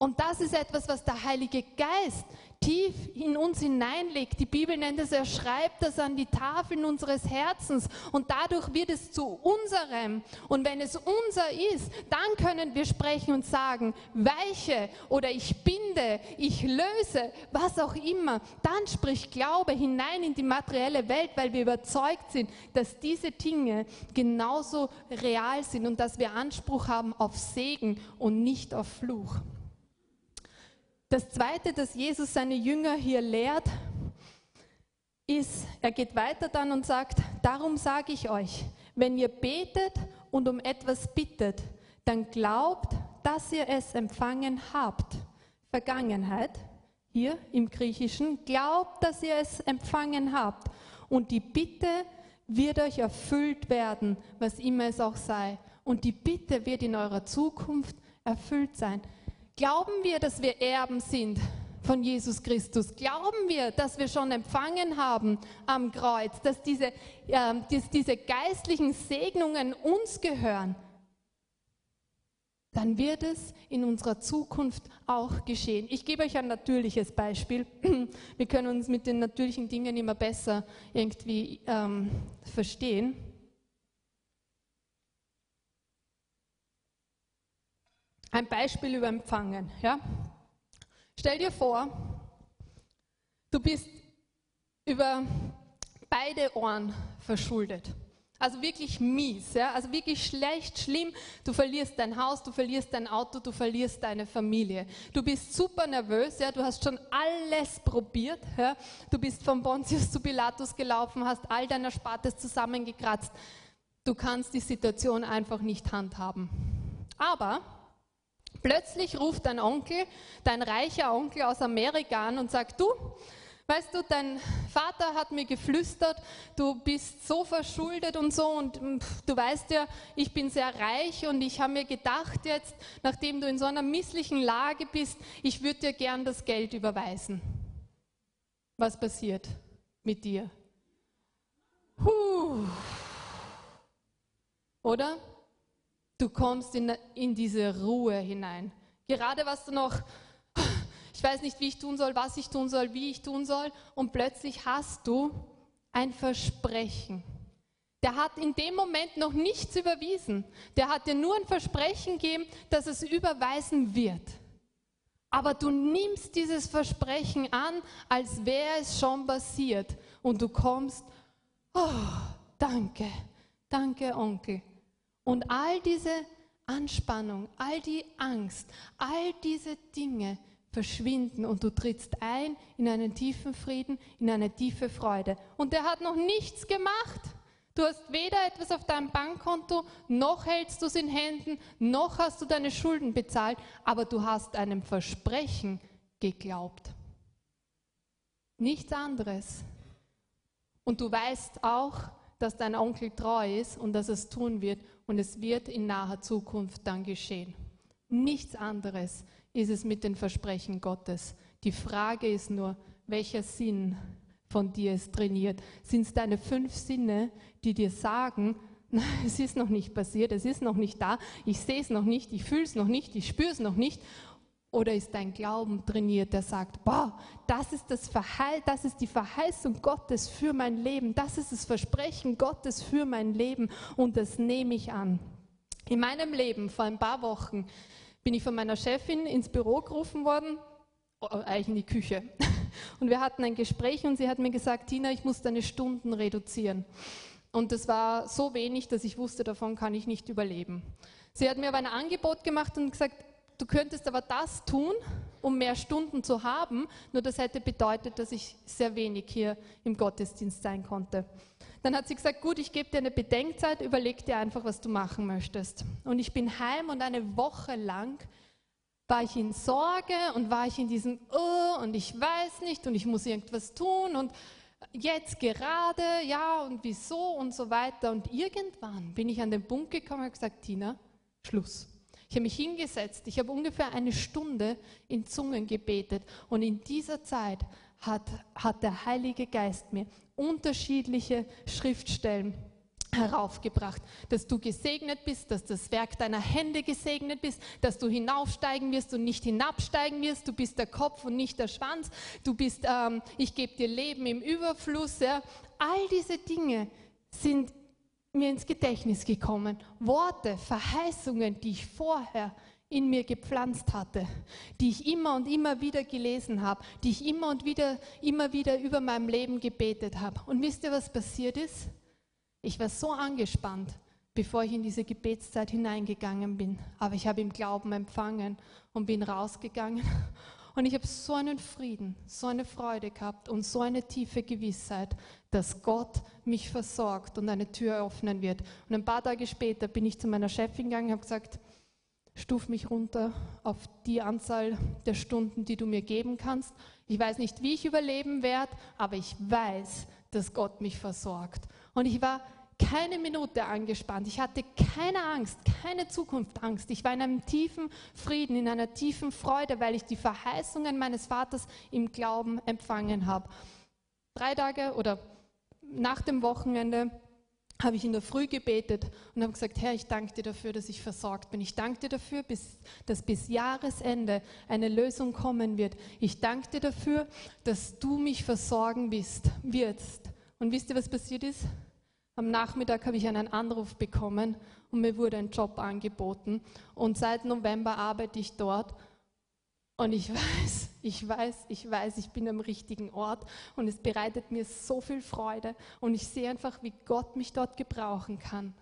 Und das ist etwas, was der Heilige Geist tief in uns hineinlegt. Die Bibel nennt es, er schreibt das an die Tafeln unseres Herzens und dadurch wird es zu unserem. Und wenn es unser ist, dann können wir sprechen und sagen, weiche oder ich binde, ich löse, was auch immer. Dann spricht Glaube hinein in die materielle Welt, weil wir überzeugt sind, dass diese Dinge genauso real sind und dass wir Anspruch haben auf Segen und nicht auf Fluch. Das Zweite, das Jesus seine Jünger hier lehrt, ist, er geht weiter dann und sagt, darum sage ich euch, wenn ihr betet und um etwas bittet, dann glaubt, dass ihr es empfangen habt. Vergangenheit, hier im Griechischen, glaubt, dass ihr es empfangen habt. Und die Bitte wird euch erfüllt werden, was immer es auch sei. Und die Bitte wird in eurer Zukunft erfüllt sein. Glauben wir, dass wir Erben sind von Jesus Christus? Glauben wir, dass wir schon empfangen haben am Kreuz, dass diese, äh, dass diese geistlichen Segnungen uns gehören? Dann wird es in unserer Zukunft auch geschehen. Ich gebe euch ein natürliches Beispiel. Wir können uns mit den natürlichen Dingen immer besser irgendwie ähm, verstehen. Ein Beispiel über Empfangen. Ja? Stell dir vor, du bist über beide Ohren verschuldet. Also wirklich mies, ja? also wirklich schlecht, schlimm. Du verlierst dein Haus, du verlierst dein Auto, du verlierst deine Familie. Du bist super nervös, ja? du hast schon alles probiert. Ja? Du bist von Pontius zu Pilatus gelaufen, hast all deiner Spartes zusammengekratzt. Du kannst die Situation einfach nicht handhaben. Aber Plötzlich ruft dein Onkel, dein reicher Onkel aus Amerika an und sagt, du, weißt du, dein Vater hat mir geflüstert, du bist so verschuldet und so und du weißt ja, ich bin sehr reich und ich habe mir gedacht jetzt, nachdem du in so einer misslichen Lage bist, ich würde dir gern das Geld überweisen. Was passiert mit dir? Puh. Oder? Du kommst in, in diese Ruhe hinein. Gerade was du noch, ich weiß nicht, wie ich tun soll, was ich tun soll, wie ich tun soll, und plötzlich hast du ein Versprechen. Der hat in dem Moment noch nichts überwiesen. Der hat dir nur ein Versprechen gegeben, dass es überweisen wird. Aber du nimmst dieses Versprechen an, als wäre es schon passiert. Und du kommst, oh, danke, danke Onkel. Und all diese Anspannung, all die Angst, all diese Dinge verschwinden und du trittst ein in einen tiefen Frieden, in eine tiefe Freude. Und der hat noch nichts gemacht. Du hast weder etwas auf deinem Bankkonto, noch hältst du es in Händen, noch hast du deine Schulden bezahlt, aber du hast einem Versprechen geglaubt. Nichts anderes. Und du weißt auch, dass dein Onkel treu ist und dass es tun wird und es wird in naher Zukunft dann geschehen. Nichts anderes ist es mit den Versprechen Gottes. Die Frage ist nur, welcher Sinn von dir ist trainiert? Sind es deine fünf Sinne, die dir sagen, es ist noch nicht passiert, es ist noch nicht da, ich sehe es noch nicht, ich fühle es noch nicht, ich spüre es noch nicht? Oder ist dein Glauben trainiert, der sagt, boah, das ist, das, Verheiß, das ist die Verheißung Gottes für mein Leben, das ist das Versprechen Gottes für mein Leben und das nehme ich an. In meinem Leben vor ein paar Wochen bin ich von meiner Chefin ins Büro gerufen worden, oh, eigentlich in die Küche. Und wir hatten ein Gespräch und sie hat mir gesagt, Tina, ich muss deine Stunden reduzieren. Und das war so wenig, dass ich wusste, davon kann ich nicht überleben. Sie hat mir aber ein Angebot gemacht und gesagt, du könntest aber das tun, um mehr Stunden zu haben, nur das hätte bedeutet, dass ich sehr wenig hier im Gottesdienst sein konnte. Dann hat sie gesagt, gut, ich gebe dir eine Bedenkzeit, überleg dir einfach, was du machen möchtest. Und ich bin heim und eine Woche lang war ich in Sorge und war ich in diesem, oh, und ich weiß nicht und ich muss irgendwas tun und jetzt gerade, ja, und wieso und so weiter. Und irgendwann bin ich an den Punkt gekommen und gesagt, Tina, Schluss. Ich habe mich hingesetzt, ich habe ungefähr eine Stunde in Zungen gebetet und in dieser Zeit hat, hat der Heilige Geist mir unterschiedliche Schriftstellen heraufgebracht, dass du gesegnet bist, dass das Werk deiner Hände gesegnet bist, dass du hinaufsteigen wirst und nicht hinabsteigen wirst, du bist der Kopf und nicht der Schwanz, du bist, ähm, ich gebe dir Leben im Überfluss. Ja. All diese Dinge sind mir ins Gedächtnis gekommen. Worte, Verheißungen, die ich vorher in mir gepflanzt hatte, die ich immer und immer wieder gelesen habe, die ich immer und wieder, immer wieder über meinem Leben gebetet habe. Und wisst ihr, was passiert ist? Ich war so angespannt, bevor ich in diese Gebetszeit hineingegangen bin. Aber ich habe im Glauben empfangen und bin rausgegangen. Und ich habe so einen Frieden, so eine Freude gehabt und so eine tiefe Gewissheit, dass Gott mich versorgt und eine Tür öffnen wird. Und ein paar Tage später bin ich zu meiner Chefin gegangen und habe gesagt, stuf mich runter auf die Anzahl der Stunden, die du mir geben kannst. Ich weiß nicht, wie ich überleben werde, aber ich weiß, dass Gott mich versorgt. Und ich war keine Minute angespannt. Ich hatte keine Angst, keine Zukunftsangst. Ich war in einem tiefen Frieden, in einer tiefen Freude, weil ich die Verheißungen meines Vaters im Glauben empfangen habe. Drei Tage oder nach dem Wochenende habe ich in der Früh gebetet und habe gesagt, Herr, ich danke dir dafür, dass ich versorgt bin. Ich danke dir dafür, dass bis Jahresende eine Lösung kommen wird. Ich danke dir dafür, dass du mich versorgen wirst. Und wisst ihr, was passiert ist? Am Nachmittag habe ich einen Anruf bekommen und mir wurde ein Job angeboten. Und seit November arbeite ich dort. Und ich weiß, ich weiß, ich weiß, ich bin am richtigen Ort und es bereitet mir so viel Freude und ich sehe einfach, wie Gott mich dort gebrauchen kann.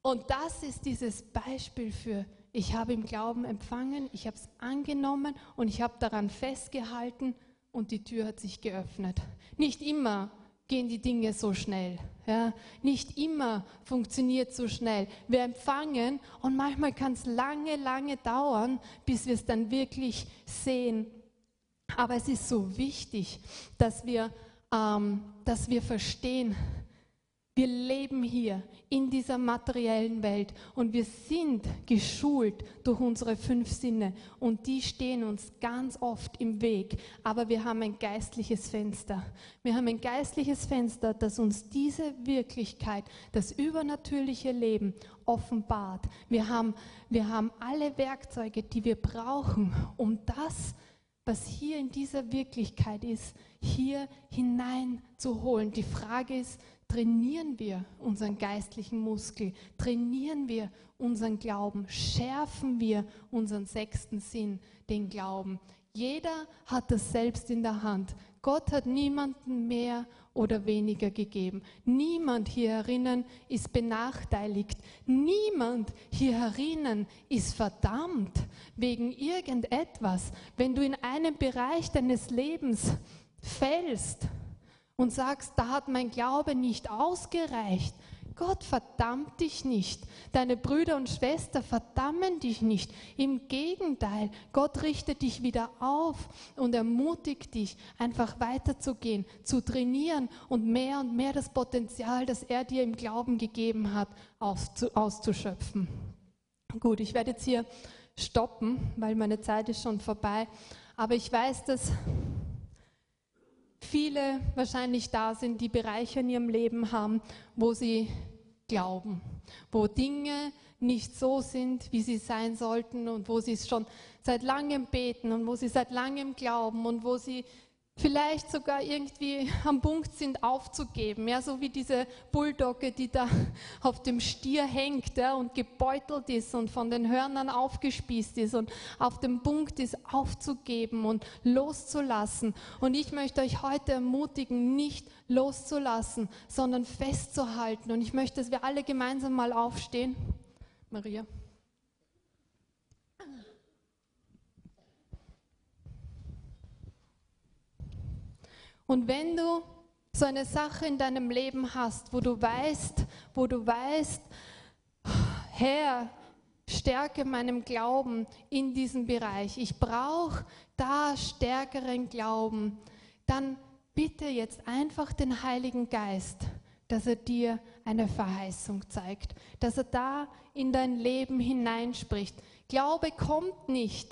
Und das ist dieses Beispiel für, ich habe im Glauben empfangen, ich habe es angenommen und ich habe daran festgehalten und die Tür hat sich geöffnet. Nicht immer gehen die Dinge so schnell. Ja, nicht immer funktioniert so schnell. Wir empfangen und manchmal kann es lange, lange dauern, bis wir es dann wirklich sehen. Aber es ist so wichtig, dass wir, ähm, dass wir verstehen, wir leben hier in dieser materiellen Welt und wir sind geschult durch unsere fünf Sinne und die stehen uns ganz oft im Weg. Aber wir haben ein geistliches Fenster. Wir haben ein geistliches Fenster, das uns diese Wirklichkeit, das übernatürliche Leben offenbart. Wir haben, wir haben alle Werkzeuge, die wir brauchen, um das, was hier in dieser Wirklichkeit ist, hier hineinzuholen. Die Frage ist, trainieren wir unseren geistlichen Muskel, trainieren wir unseren Glauben, schärfen wir unseren sechsten Sinn, den Glauben. Jeder hat das selbst in der Hand. Gott hat niemanden mehr oder weniger gegeben. Niemand hier ist benachteiligt. Niemand hier ist verdammt wegen irgendetwas. Wenn du in einem Bereich deines Lebens fällst, und sagst, da hat mein Glaube nicht ausgereicht. Gott verdammt dich nicht. Deine Brüder und Schwestern verdammen dich nicht. Im Gegenteil, Gott richtet dich wieder auf und ermutigt dich, einfach weiterzugehen, zu trainieren und mehr und mehr das Potenzial, das er dir im Glauben gegeben hat, auszuschöpfen. Gut, ich werde jetzt hier stoppen, weil meine Zeit ist schon vorbei. Aber ich weiß, dass viele wahrscheinlich da sind, die Bereiche in ihrem Leben haben, wo sie glauben, wo Dinge nicht so sind, wie sie sein sollten und wo sie es schon seit langem beten und wo sie seit langem glauben und wo sie vielleicht sogar irgendwie am Punkt sind aufzugeben, ja, so wie diese Bulldogge, die da auf dem Stier hängt ja, und gebeutelt ist und von den Hörnern aufgespießt ist und auf dem Punkt ist aufzugeben und loszulassen. Und ich möchte euch heute ermutigen, nicht loszulassen, sondern festzuhalten. Und ich möchte, dass wir alle gemeinsam mal aufstehen. Maria. Und wenn du so eine Sache in deinem Leben hast, wo du weißt, wo du weißt, Herr, stärke meinem Glauben in diesem Bereich. Ich brauche da stärkeren Glauben. Dann bitte jetzt einfach den Heiligen Geist, dass er dir eine Verheißung zeigt, dass er da in dein Leben hineinspricht. Glaube kommt nicht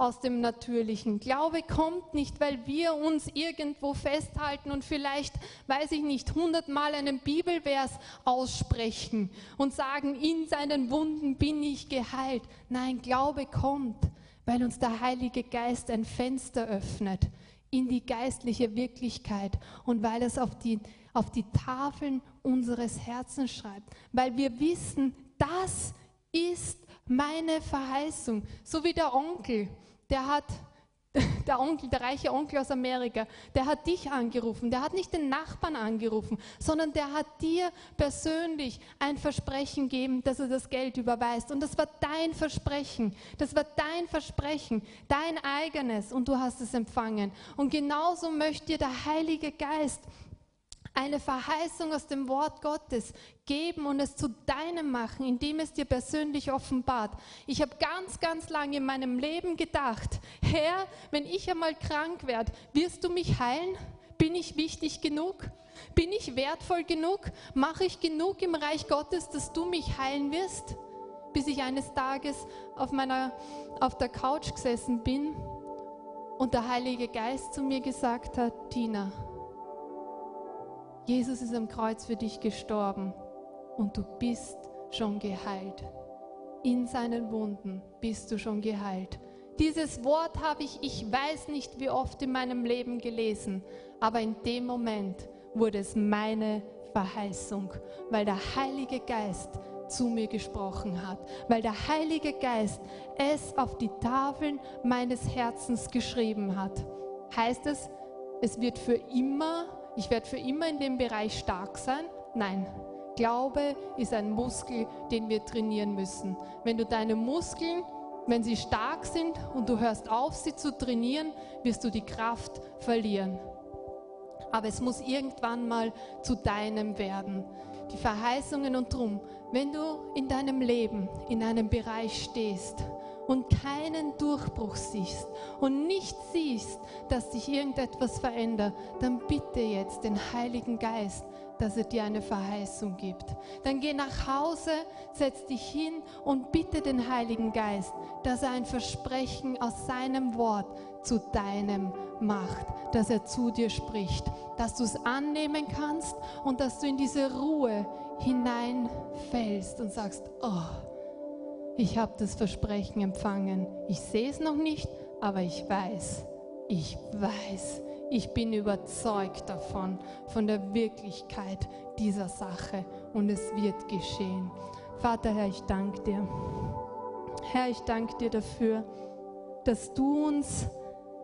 aus dem Natürlichen. Glaube kommt nicht, weil wir uns irgendwo festhalten und vielleicht, weiß ich nicht, hundertmal einen Bibelvers aussprechen und sagen, in seinen Wunden bin ich geheilt. Nein, Glaube kommt, weil uns der Heilige Geist ein Fenster öffnet in die geistliche Wirklichkeit und weil es auf die, auf die Tafeln unseres Herzens schreibt, weil wir wissen, das ist meine Verheißung, so wie der Onkel, der hat, der Onkel, der reiche Onkel aus Amerika, der hat dich angerufen, der hat nicht den Nachbarn angerufen, sondern der hat dir persönlich ein Versprechen gegeben, dass er das Geld überweist. Und das war dein Versprechen, das war dein Versprechen, dein eigenes und du hast es empfangen. Und genauso möchte dir der Heilige Geist eine Verheißung aus dem Wort Gottes geben und es zu deinem machen, indem es dir persönlich offenbart. Ich habe ganz, ganz lange in meinem Leben gedacht, Herr, wenn ich einmal krank werde, wirst du mich heilen? Bin ich wichtig genug? Bin ich wertvoll genug? Mache ich genug im Reich Gottes, dass du mich heilen wirst? Bis ich eines Tages auf, meiner, auf der Couch gesessen bin und der Heilige Geist zu mir gesagt hat, Tina, Jesus ist am Kreuz für dich gestorben und du bist schon geheilt. In seinen Wunden bist du schon geheilt. Dieses Wort habe ich, ich weiß nicht wie oft in meinem Leben gelesen, aber in dem Moment wurde es meine Verheißung, weil der Heilige Geist zu mir gesprochen hat, weil der Heilige Geist es auf die Tafeln meines Herzens geschrieben hat. Heißt es, es wird für immer ich werde für immer in dem Bereich stark sein. Nein, Glaube ist ein Muskel, den wir trainieren müssen. Wenn du deine Muskeln, wenn sie stark sind und du hörst auf, sie zu trainieren, wirst du die Kraft verlieren. Aber es muss irgendwann mal zu deinem werden. Die Verheißungen und drum, wenn du in deinem Leben in einem Bereich stehst, und keinen Durchbruch siehst und nicht siehst, dass sich irgendetwas verändert, dann bitte jetzt den Heiligen Geist, dass er dir eine Verheißung gibt. Dann geh nach Hause, setz dich hin und bitte den Heiligen Geist, dass er ein Versprechen aus seinem Wort zu deinem macht, dass er zu dir spricht, dass du es annehmen kannst und dass du in diese Ruhe hineinfällst und sagst, oh, ich habe das Versprechen empfangen. Ich sehe es noch nicht, aber ich weiß, ich weiß, ich bin überzeugt davon, von der Wirklichkeit dieser Sache und es wird geschehen. Vater, Herr, ich danke dir. Herr, ich danke dir dafür, dass du uns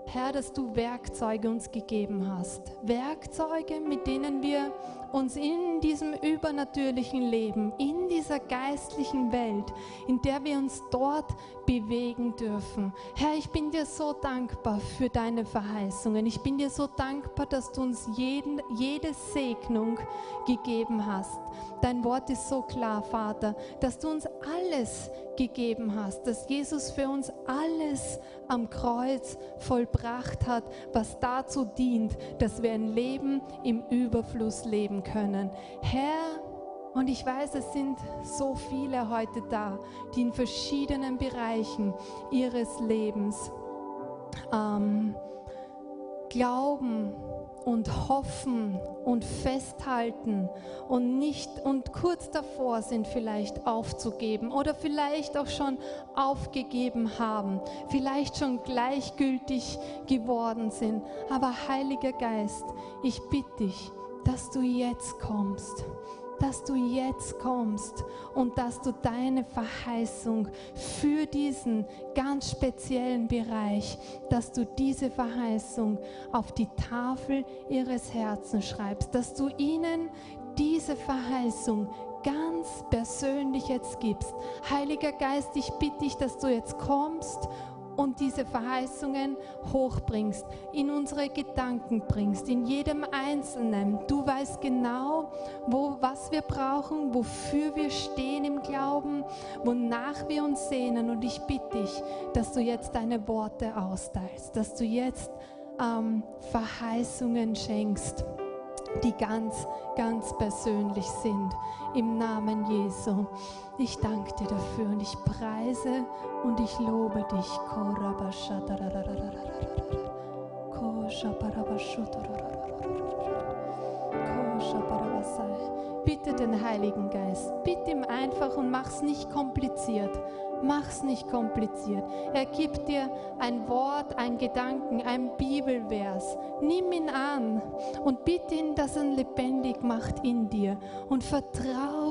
Herr, dass du Werkzeuge uns gegeben hast. Werkzeuge, mit denen wir uns in diesem übernatürlichen Leben, in dieser geistlichen Welt, in der wir uns dort bewegen dürfen. Herr, ich bin dir so dankbar für deine Verheißungen. Ich bin dir so dankbar, dass du uns jeden, jede Segnung gegeben hast. Dein Wort ist so klar, Vater, dass du uns alles gegeben hast, dass Jesus für uns alles am Kreuz vollbracht hat, was dazu dient, dass wir ein Leben im Überfluss leben können. Herr, Und ich weiß, es sind so viele heute da, die in verschiedenen Bereichen ihres Lebens ähm, glauben und hoffen und festhalten und nicht und kurz davor sind vielleicht aufzugeben oder vielleicht auch schon aufgegeben haben, vielleicht schon gleichgültig geworden sind. Aber Heiliger Geist, ich bitte dich, dass du jetzt kommst dass du jetzt kommst und dass du deine Verheißung für diesen ganz speziellen Bereich, dass du diese Verheißung auf die Tafel ihres Herzens schreibst, dass du ihnen diese Verheißung ganz persönlich jetzt gibst. Heiliger Geist, ich bitte dich, dass du jetzt kommst und diese Verheißungen hochbringst, in unsere Gedanken bringst, in jedem Einzelnen. Du weißt genau, wo, was wir brauchen, wofür wir stehen im Glauben, wonach wir uns sehnen. Und ich bitte dich, dass du jetzt deine Worte austeilst, dass du jetzt ähm, Verheißungen schenkst die ganz, ganz persönlich sind. Im Namen Jesu. Ich danke dir dafür und ich preise und ich lobe dich. Bitte den Heiligen Geist, bitte ihm einfach und mach's nicht kompliziert. Mach's nicht kompliziert. Er gibt dir ein Wort, ein Gedanken, ein Bibelvers. Nimm ihn an und bitte ihn, dass er lebendig macht in dir. Und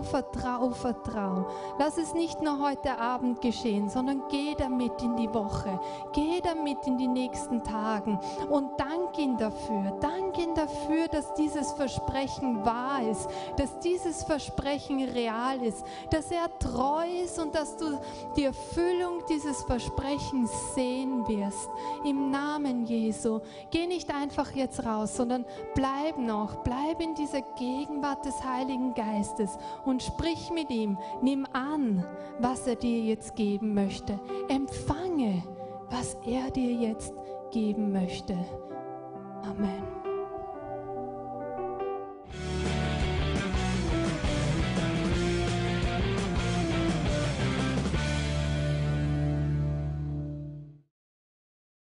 vertrau, vertrau, vertrau. Lass es nicht nur heute Abend geschehen, sondern geh damit in die Woche. Geh damit in die nächsten Tagen und dank ihn dafür. Dank ihn dafür, dass dieses Versprechen wahr ist, dass dieses Versprechen real ist, dass er treu ist und dass du die Erfüllung dieses Versprechens sehen wirst. Im Namen Jesu. Geh nicht einfach jetzt raus, sondern bleib noch, bleib in dieser Gegenwart des Heiligen Geistes und sprich mit ihm. Nimm an, was er dir jetzt geben möchte. Empfange, was er dir jetzt geben möchte. Amen.